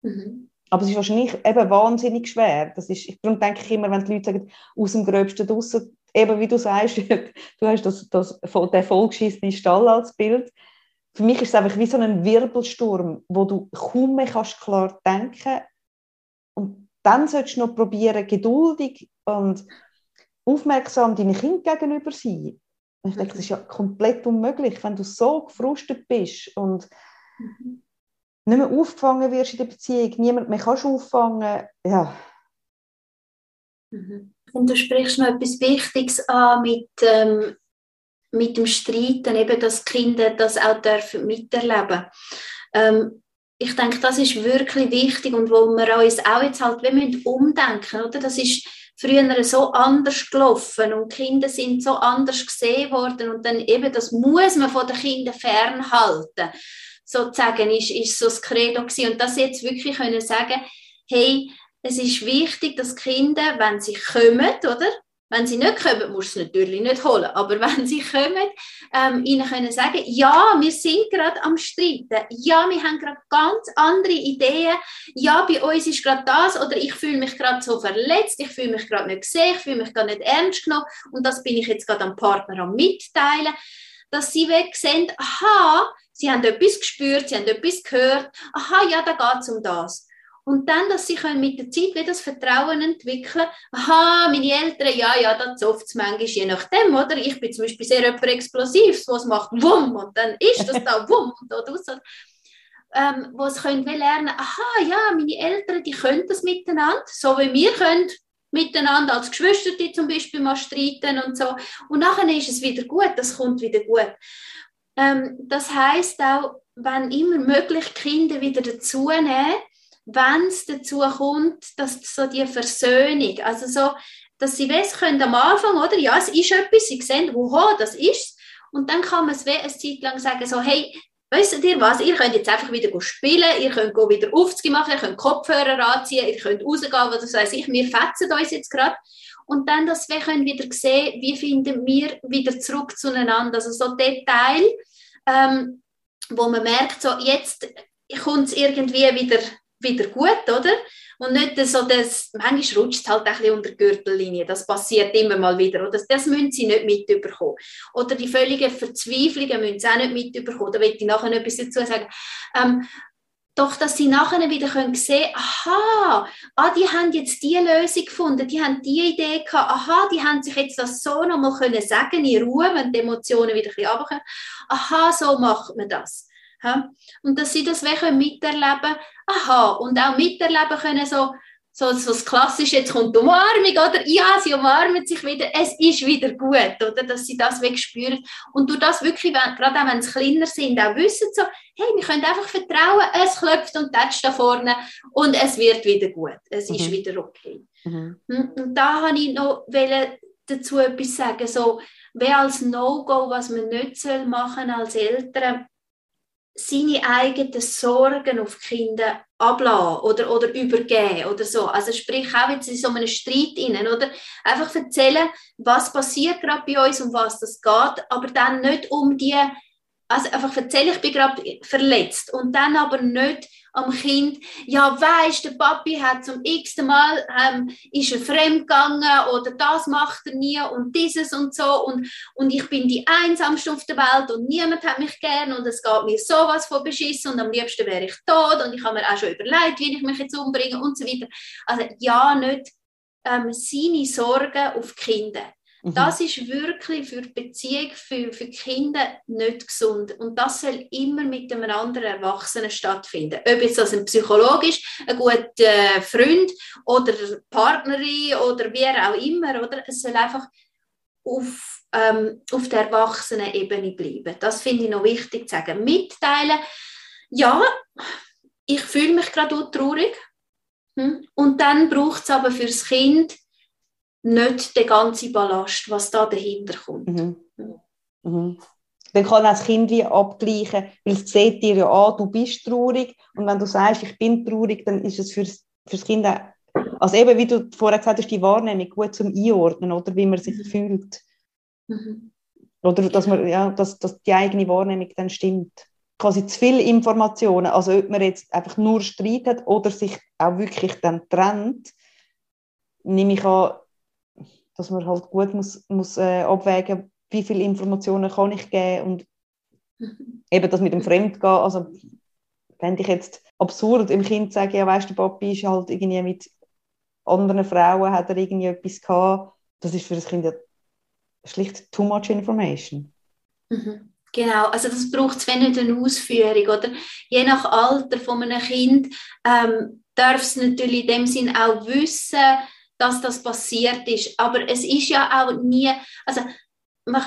mhm. Aber es ist wahrscheinlich eben wahnsinnig schwer. Das ist, darum denke ich immer, wenn die Leute sagen, aus dem Gröbsten draussen, eben wie du sagst, <laughs> du hast das, das, den vollgeschissenen Stall als Bild. Für mich ist es einfach wie so ein Wirbelsturm, wo du kaum mehr kannst klar denken und dann solltest du noch probieren, geduldig und aufmerksam deinen Kind gegenüber sein. Und ich denke, das ist ja komplett unmöglich, wenn du so gefrustet bist und mhm. Nicht mehr aufgefangen wirst in der Beziehung, niemand mehr kannst auffangen, ja. Mhm. Und du sprichst noch etwas Wichtiges an mit, ähm, mit dem Streiten, eben, dass Kinder das auch dürfen miterleben ähm, ich denke, das ist wirklich wichtig und wo wir uns auch jetzt halt wir müssen umdenken, oder? Das ist früher so anders gelaufen und Kinder sind so anders gesehen worden und dann eben, das muss man von den Kindern fernhalten. Sozusagen ist, ist so das Credo gewesen. und das jetzt wirklich können sagen, hey, es ist wichtig, dass Kinder, wenn sie kommen, oder? Wenn sie nicht kommen, musst du es natürlich nicht holen. Aber <laughs> wenn sie kommen, ähm, ihnen können sagen, ja, wir sind gerade am Streiten. Ja, wir haben gerade ganz andere Ideen. Ja, bei uns ist gerade das. Oder ich fühle mich gerade so verletzt. Ich fühle mich gerade nicht gesehen. Ich fühle mich gerade nicht ernst genommen. Und das bin ich jetzt gerade am Partner am mitteilen. Dass sie weg sehen, aha, sie haben etwas gespürt, sie haben etwas gehört. Aha, ja, da geht es um das. Und dann, dass sie können mit der Zeit wieder das Vertrauen entwickeln aha, meine Eltern, ja, ja, da zofft es manchmal, je nachdem, oder? Ich bin zum Beispiel sehr jemand Explosives, was macht Wumm und dann ist das da <laughs> Wumm und da raus. Ähm, wo sie können lernen, aha, ja, meine Eltern, die können das miteinander, so wie wir können miteinander als Geschwister die zum Beispiel mal streiten und so. Und nachher ist es wieder gut, das kommt wieder gut. Ähm, das heißt auch, wenn immer möglich Kinder wieder dazu nehmen, wenn es dazu kommt, dass so die Versöhnung, also so, dass sie wissen können am Anfang, oder? Ja, es ist etwas, sie sehen, woho, das ist Und dann kann man es eine Zeit lang sagen, so, hey, Wisst ihr was? Ihr könnt jetzt einfach wieder spielen, ihr könnt wieder Aufzüge machen, ihr könnt Kopfhörer anziehen, ihr könnt rausgehen, was weiß ich, wir fetzen uns jetzt gerade. Und dann, dass wir können wieder sehen, wie finden wir wieder zurück zueinander. Also so Detail, ähm, wo man merkt, so jetzt kommt es irgendwie wieder wieder gut, oder? Und nicht so, dass, manchmal rutscht es halt ein bisschen unter die Gürtellinie, das passiert immer mal wieder, oder? Das, das müssen sie nicht mitbekommen. Oder die völligen Verzweiflungen müssen sie auch nicht mitbekommen, da will ich nachher noch etwas dazu sagen. Ähm, doch, dass sie nachher wieder können sehen aha, ah, die haben jetzt die Lösung gefunden, die haben die Idee gehabt, aha, die haben sich jetzt das so nochmal können sagen in Ruhe, wenn die Emotionen wieder ein bisschen runterkommen. Aha, so macht man das. Und dass sie das miterleben können, aha, und auch miterleben können, so, so, so das Klassische, jetzt kommt die Umarmung, oder? Ja, sie umarmen sich wieder, es ist wieder gut, oder? Dass sie das spüren. Und durch das wirklich, wenn, gerade auch wenn sie kleiner sind, auch wissen so, hey, wir können einfach vertrauen, es klopft und tätscht da vorne und es wird wieder gut, es mhm. ist wieder okay. Mhm. Hm, und da habe ich noch dazu etwas sagen, so, wie als No-Go, was man nicht machen soll als Eltern, seine eigenen Sorgen auf die Kinder ablassen oder, oder übergeben oder so. Also sprich auch jetzt in so einem Streit innen oder einfach erzählen, was passiert gerade bei uns, um was das geht, aber dann nicht um die, also einfach erzählen, ich bin gerade verletzt und dann aber nicht am Kind, ja weisst, der Papi hat zum x-ten Mal ähm, ist er fremdgegangen oder das macht er nie und dieses und so und, und ich bin die einsamste auf der Welt und niemand hat mich gern und es geht mir sowas von beschissen und am liebsten wäre ich tot und ich habe mir auch schon überlegt, wie ich mich jetzt umbringe und so weiter. Also ja, nicht ähm, seine Sorgen auf die Kinder. Mhm. Das ist wirklich für die Beziehung, für, für Kinder nicht gesund. Und das soll immer mit einem anderen Erwachsenen stattfinden. Ob jetzt das ein Psychologe ein guter äh, Freund oder Partnerin oder wer auch immer. Oder? Es soll einfach auf, ähm, auf der Erwachsenen-Ebene bleiben. Das finde ich noch wichtig zu sagen. Mitteilen, ja, ich fühle mich gerade traurig. Hm? Und dann braucht es aber für das Kind nicht den ganzen Ballast, was da dahinter kommt. Mhm. Mhm. Dann kann das Kind wie abgleichen, weil es sieht dir ja an, du bist traurig und wenn du sagst, ich bin traurig, dann ist es für das Kind auch, also eben, wie du vorher gesagt hast, die Wahrnehmung gut zum Einordnen, oder wie man sich mhm. fühlt. Mhm. Oder dass, man, ja, dass, dass die eigene Wahrnehmung dann stimmt. Quasi zu viele Informationen, also ob man jetzt einfach nur Streit hat oder sich auch wirklich dann trennt, nehme ich an, dass man halt gut muss, muss äh, abwägen wie viele Informationen kann ich geben und <laughs> eben das mit dem Fremdgehen, also fände ich jetzt absurd, im Kind zu sagen, ja weißt du, Papi ist halt irgendwie mit anderen Frauen, hat er irgendwie etwas gehabt, das ist für das Kind ja schlicht too much information. Mhm. Genau, also das braucht es nicht eine Ausführung, oder? Je nach Alter von einem Kind ähm, darf es natürlich in dem Sinn auch wissen, dass das passiert ist. Aber es ist ja auch nie, also man,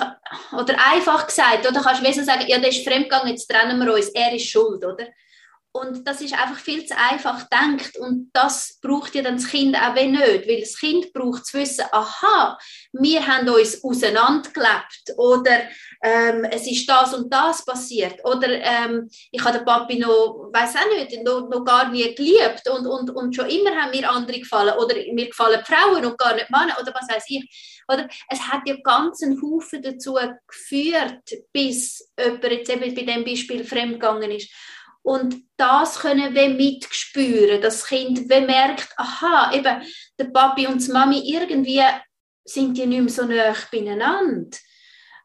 oder einfach gesagt, oder kannst du sagen, ja, der ist fremdgegangen, jetzt trennen wir uns, er ist schuld, oder? Und das ist einfach viel zu einfach denkt und das braucht ja dann das Kind auch wenn nicht, weil das Kind braucht zu wissen, aha, wir haben uns auseinandergelebt. Oder ähm, es ist das und das passiert. Oder ähm, ich habe den Papi noch, weiß auch nicht, noch, noch, gar nie geliebt. Und, und, und schon immer haben mir andere gefallen. Oder mir gefallen Frauen und gar nicht Männer. Oder was weiß ich. Oder es hat ja ganz einen Haufen dazu geführt, bis jemand jetzt eben bei dem Beispiel fremdgegangen ist. Und das können wir mitspüren. Das Kind merkt, aha, eben der Papi und die Mami irgendwie sind die nicht mehr so nah beieinander.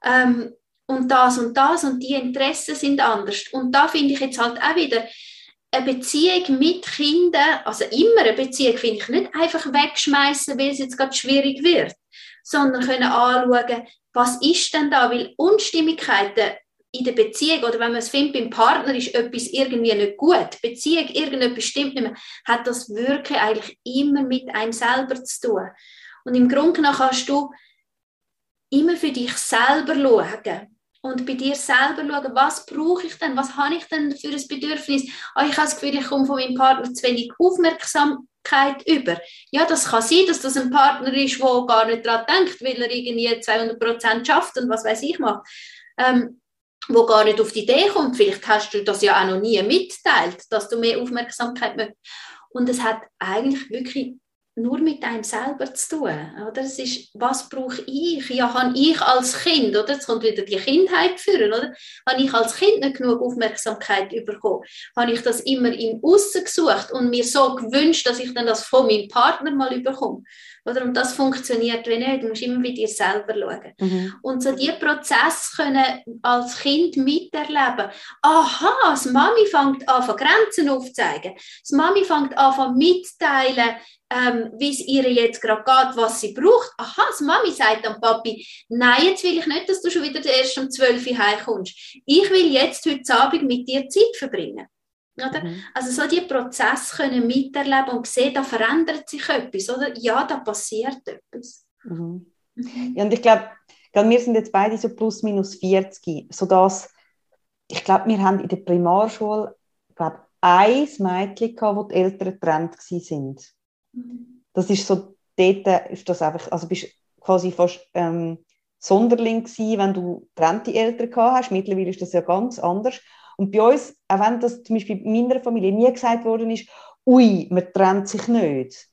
Ähm, und das und das und die Interessen sind anders. Und da finde ich jetzt halt auch wieder, eine Beziehung mit Kindern, also immer eine Beziehung, finde ich nicht einfach wegschmeißen, weil es jetzt gerade schwierig wird, sondern können anschauen, was ist denn da, weil Unstimmigkeiten in der Beziehung oder wenn man es findet, beim Partner ist etwas irgendwie nicht gut, Beziehung, irgendetwas stimmt nicht mehr, hat das wirklich eigentlich immer mit einem selber zu tun. Und im Grunde genommen kannst du immer für dich selber schauen und bei dir selber schauen, was brauche ich denn, was habe ich denn für ein Bedürfnis. Oh, ich habe das Gefühl, ich komme von meinem Partner zu wenig Aufmerksamkeit über. Ja, das kann sein, dass das ein Partner ist, der gar nicht daran denkt, weil er irgendwie 200 Prozent schafft und was weiß ich macht. Ähm, wo gar nicht auf die Idee kommt. Vielleicht hast du das ja auch noch nie mitteilt, dass du mehr Aufmerksamkeit möchtest. Und es hat eigentlich wirklich nur mit einem selber zu tun. Oder? Es ist, was brauche ich? Ja, habe ich als Kind, oder? Jetzt kommt wieder die Kindheit führen, oder? Habe ich als Kind nicht genug Aufmerksamkeit bekommen? Habe ich das immer im Aussen gesucht und mir so gewünscht, dass ich dann das von meinem Partner mal bekomme? Oder? Und das funktioniert wie nicht. Du musst immer bei dir selber schauen. Mhm. Und so diese Prozesse können als Kind miterleben. Aha, das Mami fängt an, Grenzen aufzuzeigen. Das Mami fängt an, mitteilen, ähm, wie es ihr jetzt gerade geht, was sie braucht. Aha, das Mami sagt dann Papi, nein, jetzt will ich nicht, dass du schon wieder erst um 12 Uhr heimkommst. Ich will jetzt heute Abend mit dir Zeit verbringen. Oder? Mhm. Also so die Prozesse können miterleben und sehen, da verändert sich etwas, oder? Ja, da passiert etwas. Mhm. Mhm. Ja, und ich glaube, wir sind jetzt beide so plus minus 40, sodass ich glaube, wir haben in der Primarschule glaube ein Mädchen gehabt, wo die Eltern getrennt waren. Das ist so, dort ist das einfach, also bist quasi fast ähm, Sonderling gewesen, wenn du getrennte Eltern gehabt hast. Mittlerweile ist das ja ganz anders. Und bei uns, auch wenn das zum Beispiel in meiner Familie nie gesagt worden ist, ui, man trennt sich nicht,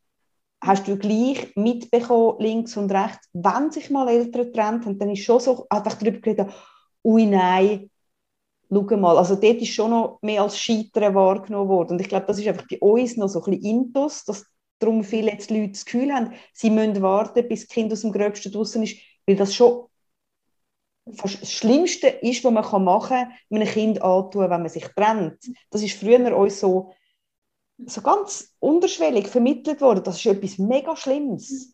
hast du gleich mitbekommen, links und rechts, wenn sich mal Eltern trennt haben, dann ist schon so einfach darüber geredet, ui, nein, schau mal, also dort ist schon noch mehr als Scheitern wahrgenommen worden. Und ich glaube, das ist einfach bei uns noch so ein bisschen Intus, dass darum viele jetzt Leute das Gefühl haben, sie müssen warten, bis das Kind aus dem Gröbsten draußen ist, weil das schon das Schlimmste ist, was man machen kann, einem Kind antun, wenn man sich trennt. Das ist früher uns so, so ganz unterschwellig vermittelt worden. Das ist etwas mega Schlimmes.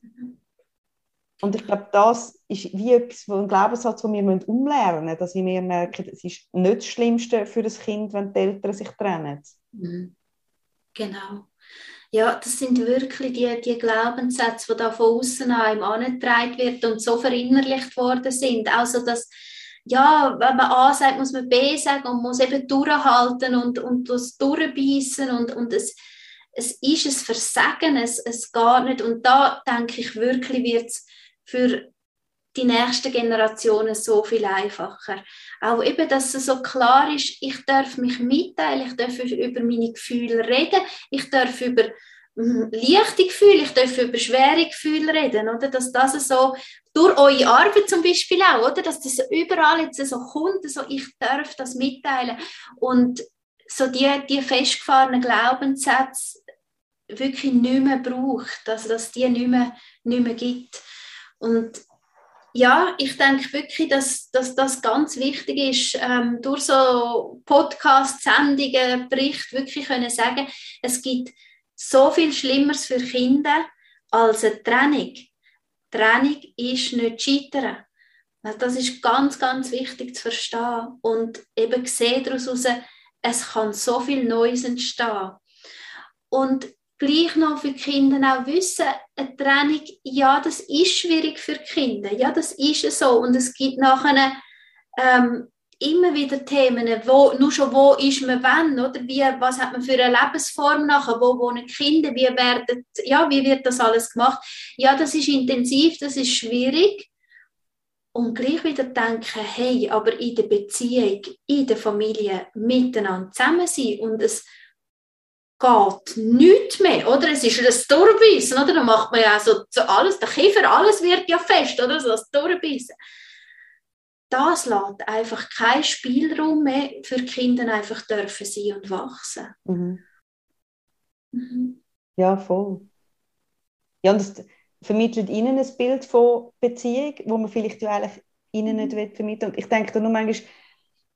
Und ich glaube, das ist wie etwas, ein Glaubenssatz, den wir umlernen müssen, dass wir merken, es ist nicht das Schlimmste für das Kind, wenn die Eltern sich trennen. Mhm. Genau. Ja, das sind wirklich die, die Glaubenssätze, die da von außen an einem angetragen wird und so verinnerlicht worden sind. Also, dass ja, wenn man A sagt, muss man B sagen und muss eben durchhalten und, und das durchbeissen und, und es, es ist ein Versagen, es, es geht nicht. Und da denke ich wirklich, wird es für die nächsten Generationen so viel einfacher. Auch eben, dass es so klar ist, ich darf mich mitteilen, ich darf über meine Gefühle reden, ich darf über hm, leichte Gefühle, ich darf über schwere Gefühle reden, oder? Dass das so durch eure Arbeit zum Beispiel auch, oder? Dass das überall jetzt so kommt, so ich darf das mitteilen und so die, die festgefahrenen Glaubenssätze wirklich nicht mehr braucht, also dass die nicht mehr, nicht mehr gibt. Und ja, ich denke wirklich, dass, dass das ganz wichtig ist, ähm, durch so Podcasts, Sendungen, Berichte wirklich können sagen, es gibt so viel Schlimmeres für Kinder als eine Trennung. Trennung ist nicht Scheitern. Das ist ganz, ganz wichtig zu verstehen. Und eben sehen daraus heraus, es kann so viel Neues entstehen. Und gleich noch für die Kinder auch wissen, eine Trennung, ja, das ist schwierig für die Kinder, ja, das ist so. Und es gibt nachher ähm, immer wieder Themen, wo, nur schon wo ist man wann, oder? Wie, was hat man für eine Lebensform nachher, wo wohnen Kinder, wie, werden, ja, wie wird das alles gemacht, ja, das ist intensiv, das ist schwierig. Und gleich wieder denken, hey, aber in der Beziehung, in der Familie miteinander zusammen sein und es geht nichts mehr, oder? Es ist ein Durchbeissen, oder? Da macht man ja so, so alles, der Kiefer, alles wird ja fest, oder? So das Durchbeissen. Das lässt einfach keinen Spielraum mehr für Kinder einfach dürfen sein und wachsen. Mhm. Mhm. Ja, voll. Ja, und das vermittelt ihnen ein Bild von Beziehung, wo man vielleicht ja eigentlich ihnen nicht mhm. vermitteln Und ich denke da nur manchmal,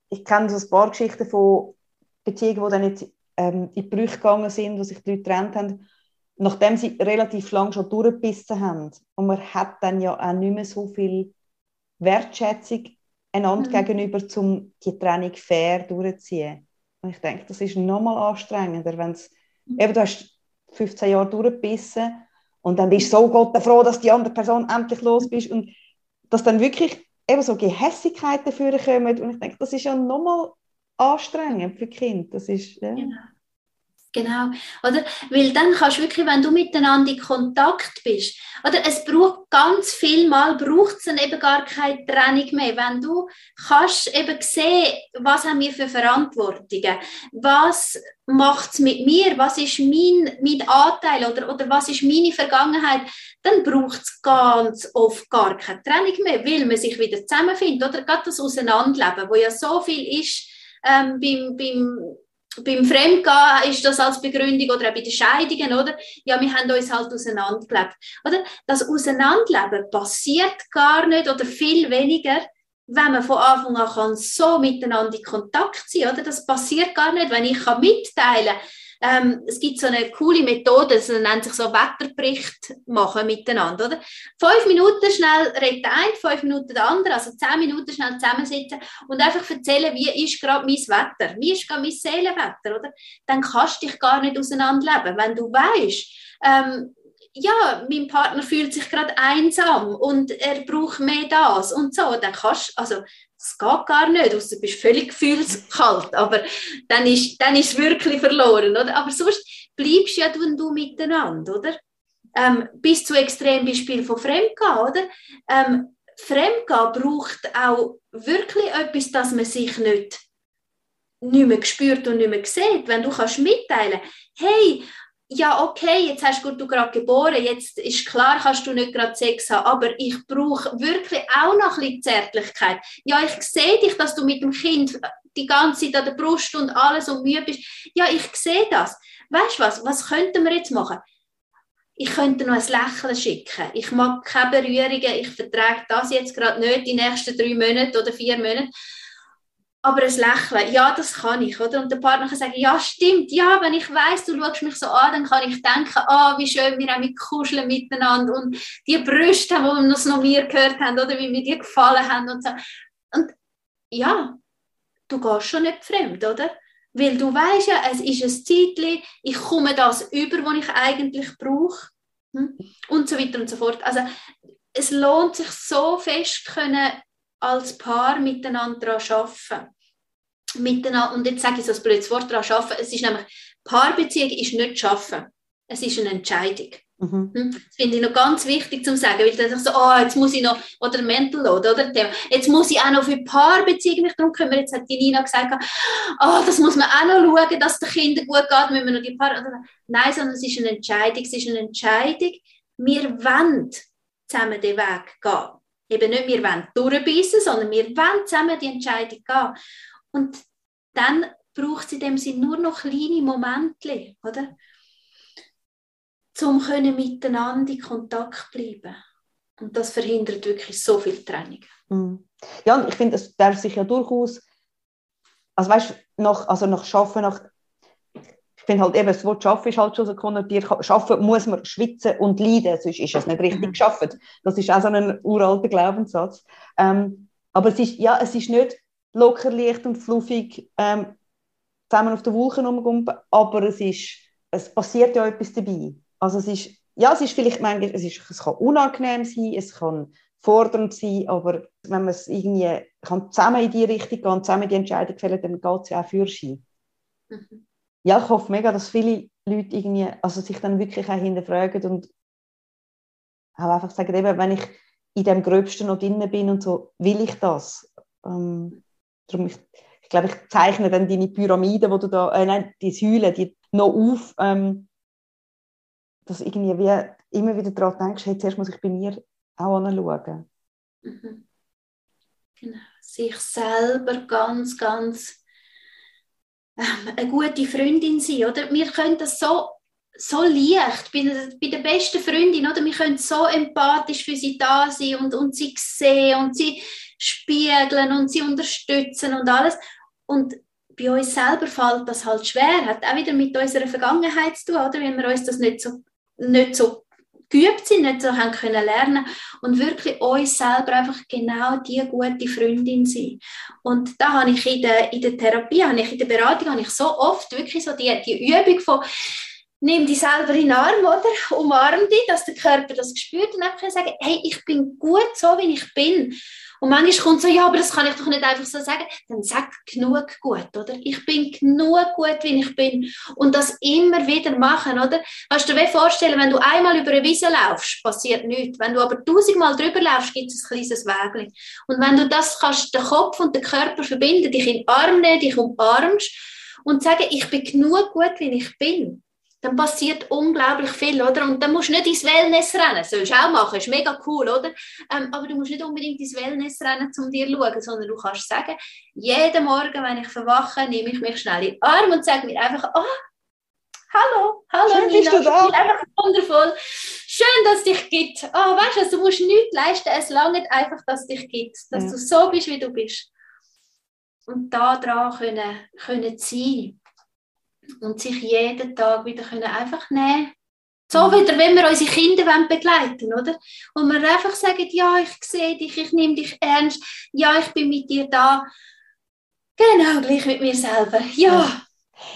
ich kenne so ein paar Geschichten von Beziehungen, die dann nicht ähm, in Brüche gegangen sind, wo sich die Leute getrennt haben, nachdem sie relativ lang schon durchgebissen haben. Und man hat dann ja auch nicht mehr so viel Wertschätzung einander mhm. gegenüber, um die Trennung fair durchzuziehen. Und ich denke, das ist nochmal anstrengender, wenn es, mhm. eben du hast 15 Jahre durchgebissen und dann bist du so Gott froh, dass die andere Person endlich los bist und dass dann wirklich eben so Gehässigkeiten dafür kommen und ich denke, das ist ja nochmal anstrengend für Kind. Das ist, ja. Genau. Genau, oder? Weil dann kannst du wirklich, wenn du miteinander in Kontakt bist, oder? Es braucht ganz viel Mal, braucht es dann eben gar keine Trennung mehr. Wenn du kannst eben sehen, was haben wir für Verantwortungen, was macht es mit mir, was ist mein, mein Anteil oder, oder was ist meine Vergangenheit, dann braucht es ganz oft gar keine Trennung mehr, weil man sich wieder zusammenfindet, oder? Gerade das Auseinanderleben, wo ja so viel ist, ähm, beim, beim, beim Fremdgehen ist das als Begründung oder auch bei den Scheidungen, oder? Ja, wir haben uns halt auseinandergelebt. Oder? Das Auseinanderleben passiert gar nicht oder viel weniger, wenn man von Anfang an kann so miteinander in Kontakt sein kann. Das passiert gar nicht, wenn ich kann mitteilen kann, ähm, es gibt so eine coole Methode, das nennt sich so Wetterbericht machen miteinander, oder? Fünf Minuten schnell redet eine, fünf Minuten der andere, also zehn Minuten schnell zusammensitzen und einfach erzählen, wie ist gerade mein Wetter, wie ist gerade mein Seelenwetter, oder? Dann kannst du dich gar nicht auseinanderleben, wenn du weißt, ähm, ja, mein Partner fühlt sich gerade einsam und er braucht mehr das und so, dann kannst also das geht gar nicht, außer du bist völlig gefühlskalt, aber dann ist, dann ist es wirklich verloren, oder? Aber sonst bleibst ja du und du miteinander, oder? Ähm, bis zu Extrembeispiel von Fremdgehen, oder? Ähm, Fremdgehen braucht auch wirklich etwas, dass man sich nicht, nicht mehr spürt und nicht mehr sieht. Wenn du kannst mitteilen, hey, ja, okay, jetzt hast du gerade geboren, jetzt ist klar, kannst du nicht gerade Sex haben, aber ich brauche wirklich auch noch ein bisschen Zärtlichkeit. Ja, ich sehe dich, dass du mit dem Kind die ganze Zeit an der Brust und alles und müde bist. Ja, ich sehe das. Weißt du was, was könnten wir jetzt machen? Ich könnte noch ein Lächeln schicken. Ich mag keine Berührungen, ich vertrage das jetzt gerade nicht die nächsten drei Monate oder vier Monate aber ein Lächeln, ja, das kann ich, oder? Und der Partner kann sagen, ja, stimmt, ja, wenn ich weiß, du schaust mich so an, dann kann ich denken, ah, oh, wie schön wir auch mit kuscheln miteinander und die Brüste, die wir noch mir gehört haben, oder wie mir die gefallen haben und so. Und ja, du gehst schon nicht fremd, oder? Weil du weißt ja, es ist ein Zeitchen, ich komme das über, was ich eigentlich brauche. Hm? Und so weiter und so fort. Also es lohnt sich so fest können als Paar miteinander zu arbeiten. Miteinander, und jetzt sage ich so ein blödes Wort daran arbeiten. Es ist nämlich, Paarbeziehung ist nicht schaffen. Es ist eine Entscheidung. Mhm. Hm? Das finde ich noch ganz wichtig zu sagen, weil dann so, oh, jetzt muss ich noch, oder Mental Load, oder jetzt muss ich auch noch für Paarbeziehungen mich darum kümmern. Jetzt hat die Nina gesagt, oh, das muss man auch noch schauen, dass den Kindern gut geht, müssen wir noch die Paar... Nein, sondern es ist eine Entscheidung, es ist eine Entscheidung, wir wollen zusammen den Weg gehen. Eben nicht, wir wollen durchbeissen, sondern wir wollen zusammen die Entscheidung gehen. Und dann braucht es in dem Sinne nur noch kleine Momente, oder? um können miteinander in Kontakt bleiben. Und das verhindert wirklich so viel Trennung. Mhm. Ja, und ich finde, es darf sich ja durchaus, also weißt nach, also nach Schaffen, nach, finde halt eben, das Wort Schaffen ist halt schon so konnotiert, Schaffen muss man schwitzen und leiden, sonst ist es nicht richtig mhm. geschafft. Das ist auch so ein uralter Glaubenssatz. Ähm, aber es ist, ja, es ist nicht locker, leicht und fluffig ähm, zusammen auf den Wolken rumgumpen, aber es ist, es passiert ja etwas dabei. Also es ist, ja, es ist vielleicht manchmal, es, ist, es kann unangenehm sein, es kann fordernd sein, aber wenn man es irgendwie kann zusammen in die Richtung gehen, zusammen die Entscheidung fällen, dann geht es ja auch für sich. Mhm. Ja, ich hoffe mega, dass viele Leute irgendwie, also sich dann wirklich auch hinterfragen und auch einfach sagen, eben, wenn ich in dem Gröbsten noch drin bin und so, will ich das? Ähm, darum ich, ich glaube, ich zeichne dann deine Pyramide, wo du da, äh, nein, die Säulen, die noch auf, ähm, dass irgendwie wie immer wieder daran denkst, hey, zuerst muss ich bei mir auch anschauen. Mhm. Genau. Sich selber ganz, ganz eine gute Freundin sein, oder? Wir können das so, so leicht, bei, bei der besten Freundin, oder? Wir können so empathisch für sie da sein und, und sie sehen und sie spiegeln und sie unterstützen und alles. Und bei uns selber fällt das halt schwer, hat auch wieder mit unserer Vergangenheit zu tun, oder? Wenn wir uns das nicht so nicht so geübt sind, nicht so haben können lernen und wirklich uns selber einfach genau die gute Freundin sein. Und da habe ich in der, in der Therapie, habe ich in der Beratung, habe ich so oft wirklich so die, die Übung von nimm dich selber in den Arm, oder? Umarm dich, dass der Körper das spürt und einfach sagen, hey, ich bin gut so, wie ich bin. Und manchmal kommt so, ja, aber das kann ich doch nicht einfach so sagen. Dann sag genug gut, oder? Ich bin genug gut, wie ich bin. Und das immer wieder machen, oder? Kannst du dir vorstellen, wenn du einmal über eine Wiese laufst, passiert nichts. Wenn du aber tausendmal drüber laufst, gibt es ein kleines Wägchen. Und wenn du das kannst, den Kopf und den Körper verbinden, dich in den Arm nehmen, dich umarmst und sagen, ich bin genug gut, wie ich bin, dann passiert unglaublich viel, oder? Und dann musst du nicht ins Wellness rennen, sollst du auch machen, ist mega cool, oder? Ähm, aber du musst nicht unbedingt ins Wellness rennen, um dir zu schauen, sondern du kannst sagen, jeden Morgen, wenn ich verwache, nehme ich mich schnell in den Arm und sage mir einfach, oh, hallo, hallo Schön, Nina, bist du da? einfach wundervoll, schön, dass es dich gibt. Oh, weißt du, also, du musst nichts leisten, es langt einfach, dass es dich gibt, dass ja. du so bist, wie du bist. Und da dran können, können sein und sich jeden Tag wieder können einfach nehmen so mhm. wieder, wenn wir unsere Kinder begleiten oder? Und wir einfach sagen, ja, ich sehe dich, ich nehme dich ernst, ja, ich bin mit dir da. Genau, gleich mit mir selber, ja.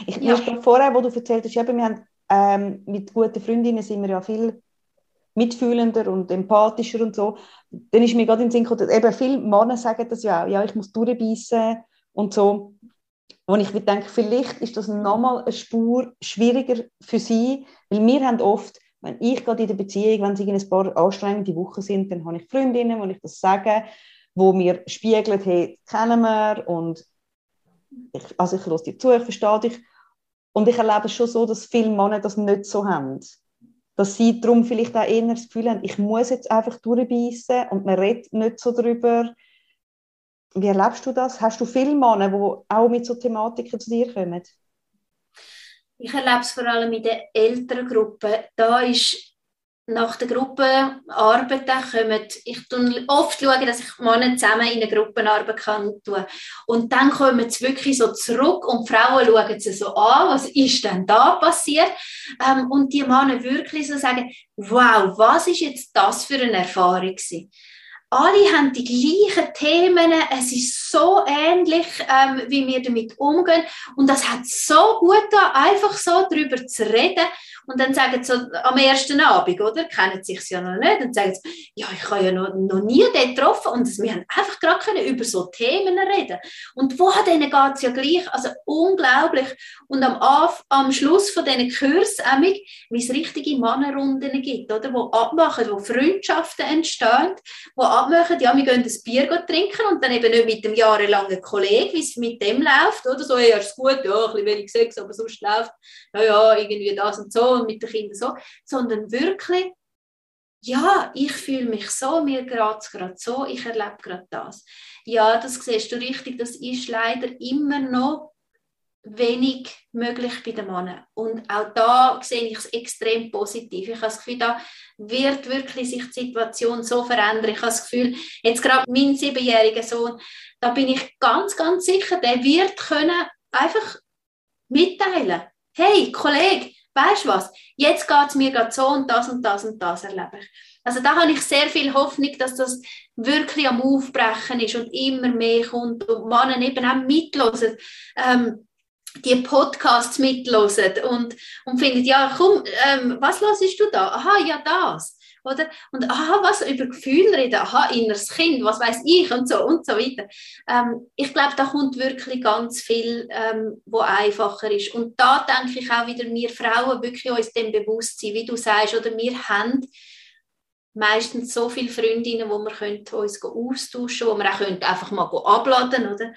Ich ja. vorher, wo du erzählt hast, eben, wir haben, ähm, mit guten Freundinnen sind wir ja viel mitfühlender und empathischer und so. Dann ist mir gerade in den Sinn gekommen, eben viele Männer sagen das ja auch, ja, ich muss durchbeissen und so. Und ich denke, vielleicht ist das nochmal eine Spur schwieriger für sie, weil wir haben oft, wenn ich gerade in der Beziehung, wenn sie in ein paar anstrengende Wochen sind, dann habe ich Freundinnen, wo ich das sage, wo mir spiegeln, hey, kennen wir und ich, also ich höre dir zu, ich verstehe dich. Und ich erlebe es schon so, dass viele Männer das nicht so haben. Dass sie darum vielleicht auch eher das Gefühl haben, ich muss jetzt einfach durchbeissen und man redet nicht so darüber. Wie erlebst du das? Hast du viele Männer, die auch mit so Thematiken zu dir kommen? Ich erlebe es vor allem in der älteren Gruppe. Da ist nach der Gruppenarbeit kommen, ich schaue oft, dass ich Männer zusammen in eine Gruppenarbeit kann tun. Und dann kommen sie wirklich so zurück und die Frauen schauen sie so an, was ist denn da passiert? Ähm, und die Männer wirklich so sagen, wow, was ist jetzt das für eine Erfahrung gewesen? Alle haben die gleichen Themen, es ist so ähnlich, ähm, wie wir damit umgehen. Und das hat so gut da, einfach so darüber zu reden und dann sagen sie am ersten Abend, oder, kennen sich ja noch nicht, und sagen sie, ja, ich habe ja noch, noch nie den getroffen. Und wir haben einfach gerade über so Themen reden. Und wo denen geht es ja gleich, also unglaublich. Und am, am Schluss von diesen Kursen, wie es richtige Mannenrunden gibt, oder, wo abmachen, wo Freundschaften entstehen, wo abmachen, ja, wir gehen ein Bier trinken und dann eben nicht mit dem jahrelangen Kollegen, wie es mit dem läuft, oder? So, ja, ist gut, ja, ein bisschen wenig Sex, aber sonst läuft, ja, ja, irgendwie das und so und mit den Kindern so, sondern wirklich, ja, ich fühle mich so, mir es gerade so, ich erlebe gerade das. Ja, das siehst du richtig, das ist leider immer noch wenig möglich bei den Männern. Und auch da sehe ich es extrem positiv. Ich habe das Gefühl, da wird wirklich sich die Situation so verändern. Ich habe das Gefühl, jetzt gerade mein siebenjähriger Sohn, da bin ich ganz, ganz sicher, der wird können einfach mitteilen. Hey, Kollege, weißt du was? Jetzt geht es mir gerade so und das und das und das erlebe ich. Also da habe ich sehr viel Hoffnung, dass das wirklich am Aufbrechen ist und immer mehr kommt und Männer eben auch mitlosen. Ähm, die Podcasts mitlosen und, und findet, ja, komm, ähm, was hörst du da? Aha, ja, das. Oder? Und aha, was über Gefühle reden, aha, inneres Kind, was weiß ich und so und so weiter. Ähm, ich glaube, da kommt wirklich ganz viel, ähm, wo einfacher ist. Und da denke ich auch wieder, wir Frauen wirklich uns dem bewusst sein, wie du sagst, oder wir haben meistens so viele Freundinnen, wo wir uns austauschen können, wo wir auch einfach mal abladen oder?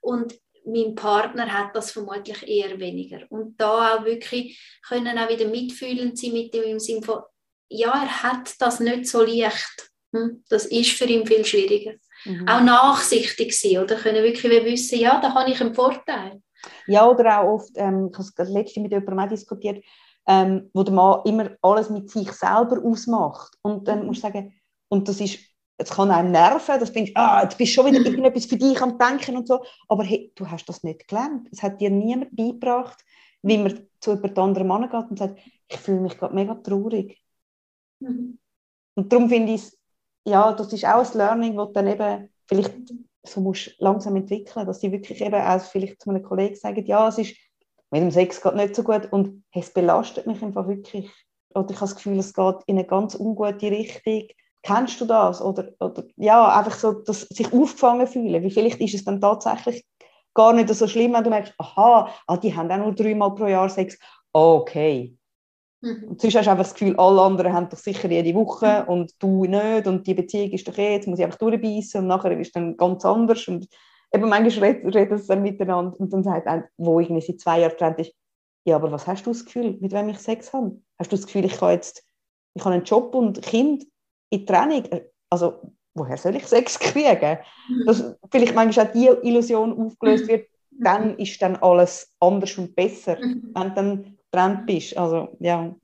Und mein Partner hat das vermutlich eher weniger. Und da auch wirklich können auch wieder mitfühlend sein mit dem im Sinne von, ja, er hat das nicht so leicht. Hm? Das ist für ihn viel schwieriger. Mhm. Auch nachsichtig sein oder können wirklich wissen, ja, da habe ich einen Vorteil. Ja, oder auch oft, ähm, ich habe es letzte mit jemandem auch diskutiert, ähm, wo der Mann immer alles mit sich selber ausmacht. Und dann mhm. muss ich sagen, und das ist es kann einem nerven, dass du denkst, ah, jetzt bist du schon wieder <laughs> irgendetwas für dich am Denken und so, aber hey, du hast das nicht gelernt. Es hat dir niemand beigebracht, wie man zu jemand anderem Mann geht und sagt, ich fühle mich gerade mega traurig. Mhm. Und darum finde ich ja, das ist auch ein Learning, das dann eben vielleicht so musst langsam entwickeln, dass die wirklich eben auch vielleicht zu einem Kollegen sagen, ja, es ist mit dem Sex geht nicht so gut und es belastet mich einfach wirklich. Oder ich habe das Gefühl, es geht in eine ganz ungute Richtung Kennst du das? Oder, oder ja, einfach so, dass sich aufgefangen fühlen. Wie vielleicht ist es dann tatsächlich gar nicht so schlimm, wenn du merkst, aha, ah, die haben auch nur dreimal pro Jahr Sex. Okay. Mhm. Und sonst hast du einfach das Gefühl, alle anderen haben doch sicher jede Woche mhm. und du nicht und die Beziehung ist doch eh, jetzt muss ich einfach durchbeissen und nachher ist es dann ganz anders und eben manchmal reden, sie dann miteinander und dann sagt einer, wo irgendwie seit zwei Jahren getrennt ist, ja, aber was hast du das Gefühl, mit wem ich Sex habe? Hast du das Gefühl, ich kann jetzt, ich habe einen Job und Kind in Training, also woher soll ich Sex <laughs> kriegen? Dass vielleicht manchmal auch die Illusion aufgelöst wird, mhm. dann ist dann alles anders und besser, mhm. wenn dann getrennt bist. Also, ja.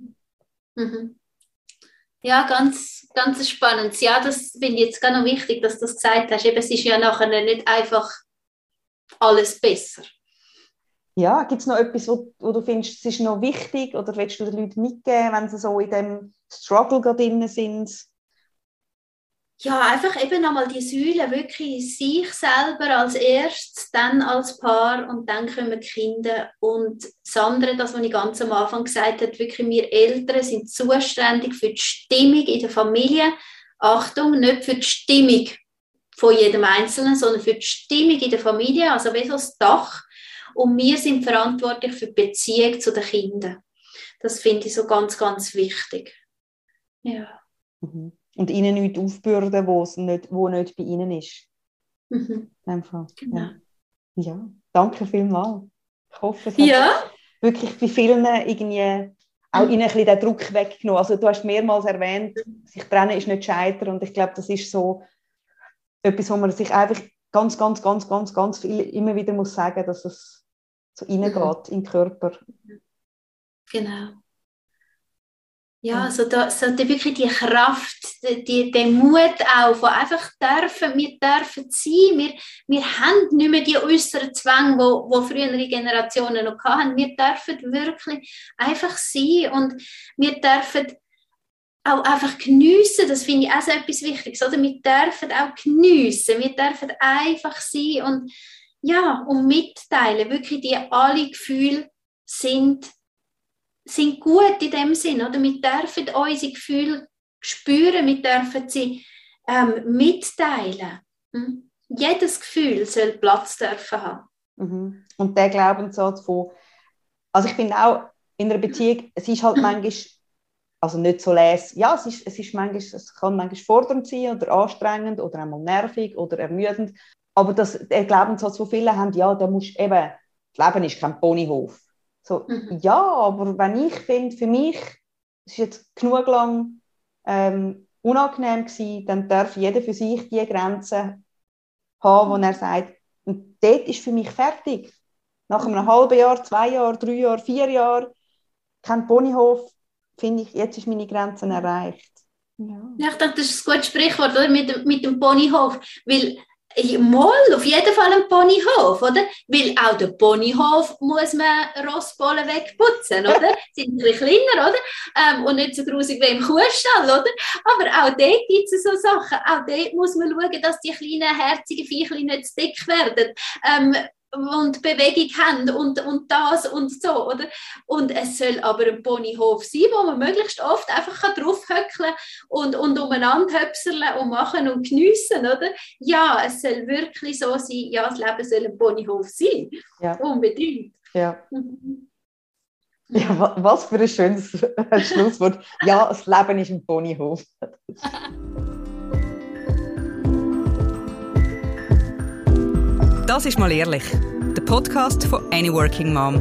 Ja, ganz, ganz spannend. Ja, das finde ich jetzt gar noch wichtig, dass du das gesagt hast. Eben, es ist ja nachher nicht einfach alles besser. Ja, gibt es noch etwas, wo, wo, du findest, es ist noch wichtig oder willst du den Leuten mitgeben, wenn sie so in dem Struggle gerade drin sind? Ja, einfach eben nochmal die Säule, wirklich sich selber als erstes, dann als Paar und dann kommen die Kinder. Und das andere, das, was ich ganz am Anfang gesagt habe, wirklich wir Eltern sind zuständig für die Stimmung in der Familie. Achtung, nicht für die Stimmung von jedem Einzelnen, sondern für die Stimmung in der Familie, also wie so das Dach. Und wir sind verantwortlich für die Beziehung zu den Kindern. Das finde ich so ganz, ganz wichtig. Ja. Mhm und ihnen nichts aufbürden, wo es nicht, wo nicht bei ihnen ist. Mhm. Einfach, genau. ja. ja, danke vielmals. Ich hoffe, es ja. hat wirklich bei vielen irgendwie auch ihnen ein bisschen den Druck weggenommen. Also du hast mehrmals erwähnt, sich trennen ist nicht scheitern und ich glaube, das ist so etwas, wo man sich einfach ganz, ganz, ganz, ganz, ganz viel immer wieder muss sagen, dass es so reingeht mhm. in den Körper. Genau. Ja, so, da, so da wirklich die Kraft, die, der Mut auch, von einfach dürfen, wir dürfen sein, wir, wir haben nicht mehr die äußeren Zwänge, wo, wo frühere Generationen noch hatten. Wir dürfen wirklich einfach sein und wir dürfen auch einfach geniessen, das finde ich auch so etwas Wichtiges, oder? Wir dürfen auch geniessen, wir dürfen einfach sein und ja, und mitteilen, wirklich die alle Gefühle sind, sind gut in dem Sinn, oder? Wir dürfen unsere Gefühle spüren, wir dürfen sie ähm, mitteilen. Hm? Jedes Gefühl soll Platz dürfen haben. Mhm. Und der Glaubenssatz von, also ich finde auch in einer Beziehung, es ist halt <laughs> manchmal, also nicht so les, ja, es, ist, es, ist manchmal, es kann manchmal fordernd sein oder anstrengend oder einmal nervig oder ermüdend, aber das, der Glaubenssatz, den viele haben, ja, da musst eben, das Leben ist kein Ponyhof. So, mhm. Ja, aber wenn ich finde, für mich, es ist jetzt genug lang ähm, unangenehm gewesen, dann darf jeder für sich die Grenzen haben, wo er sagt, und dort ist für mich fertig. Nach einem halben Jahr, zwei Jahren, drei Jahren, vier Jahren, kein Ponyhof, finde ich, jetzt ist meine Grenze erreicht. Ja. ja. ich denke, das ist ein gutes Sprichwort oder? Mit, mit dem Ponyhof, weil Mal, auf jeden Fall ein Ponyhof, oder? Weil auch der Ponyhof muss man Rossbollen wegputzen, oder? <laughs> Sind ein bisschen kleiner, oder? Ähm, und nicht so grusig wie im Kuhstall, oder? Aber auch dort gibt es so Sachen. Auch dort muss man schauen, dass die kleinen, herzigen Viecher nicht zu dick werden. Ähm, und Bewegung haben und, und das und so, oder? Und es soll aber ein Ponyhof sein, wo man möglichst oft einfach draufhöckeln und, und umeinander höpseln und machen und geniessen, oder? Ja, es soll wirklich so sein, ja, das Leben soll ein Ponyhof sein. Ja. Unbedingt. Ja. Ja, was für ein schönes <laughs> Schlusswort. Ja, das Leben ist ein Ponyhof. <laughs> Das ist mal ehrlich. Der Podcast von Any Working Mom.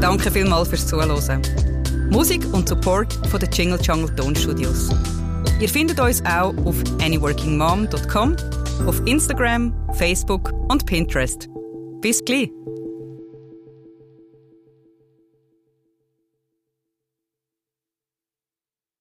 Danke vielmals fürs Zuhören. Musik und Support von den Jingle Jungle Tonstudios. Ihr findet uns auch auf anyworkingmom.com, auf Instagram, Facebook und Pinterest. Bis gleich!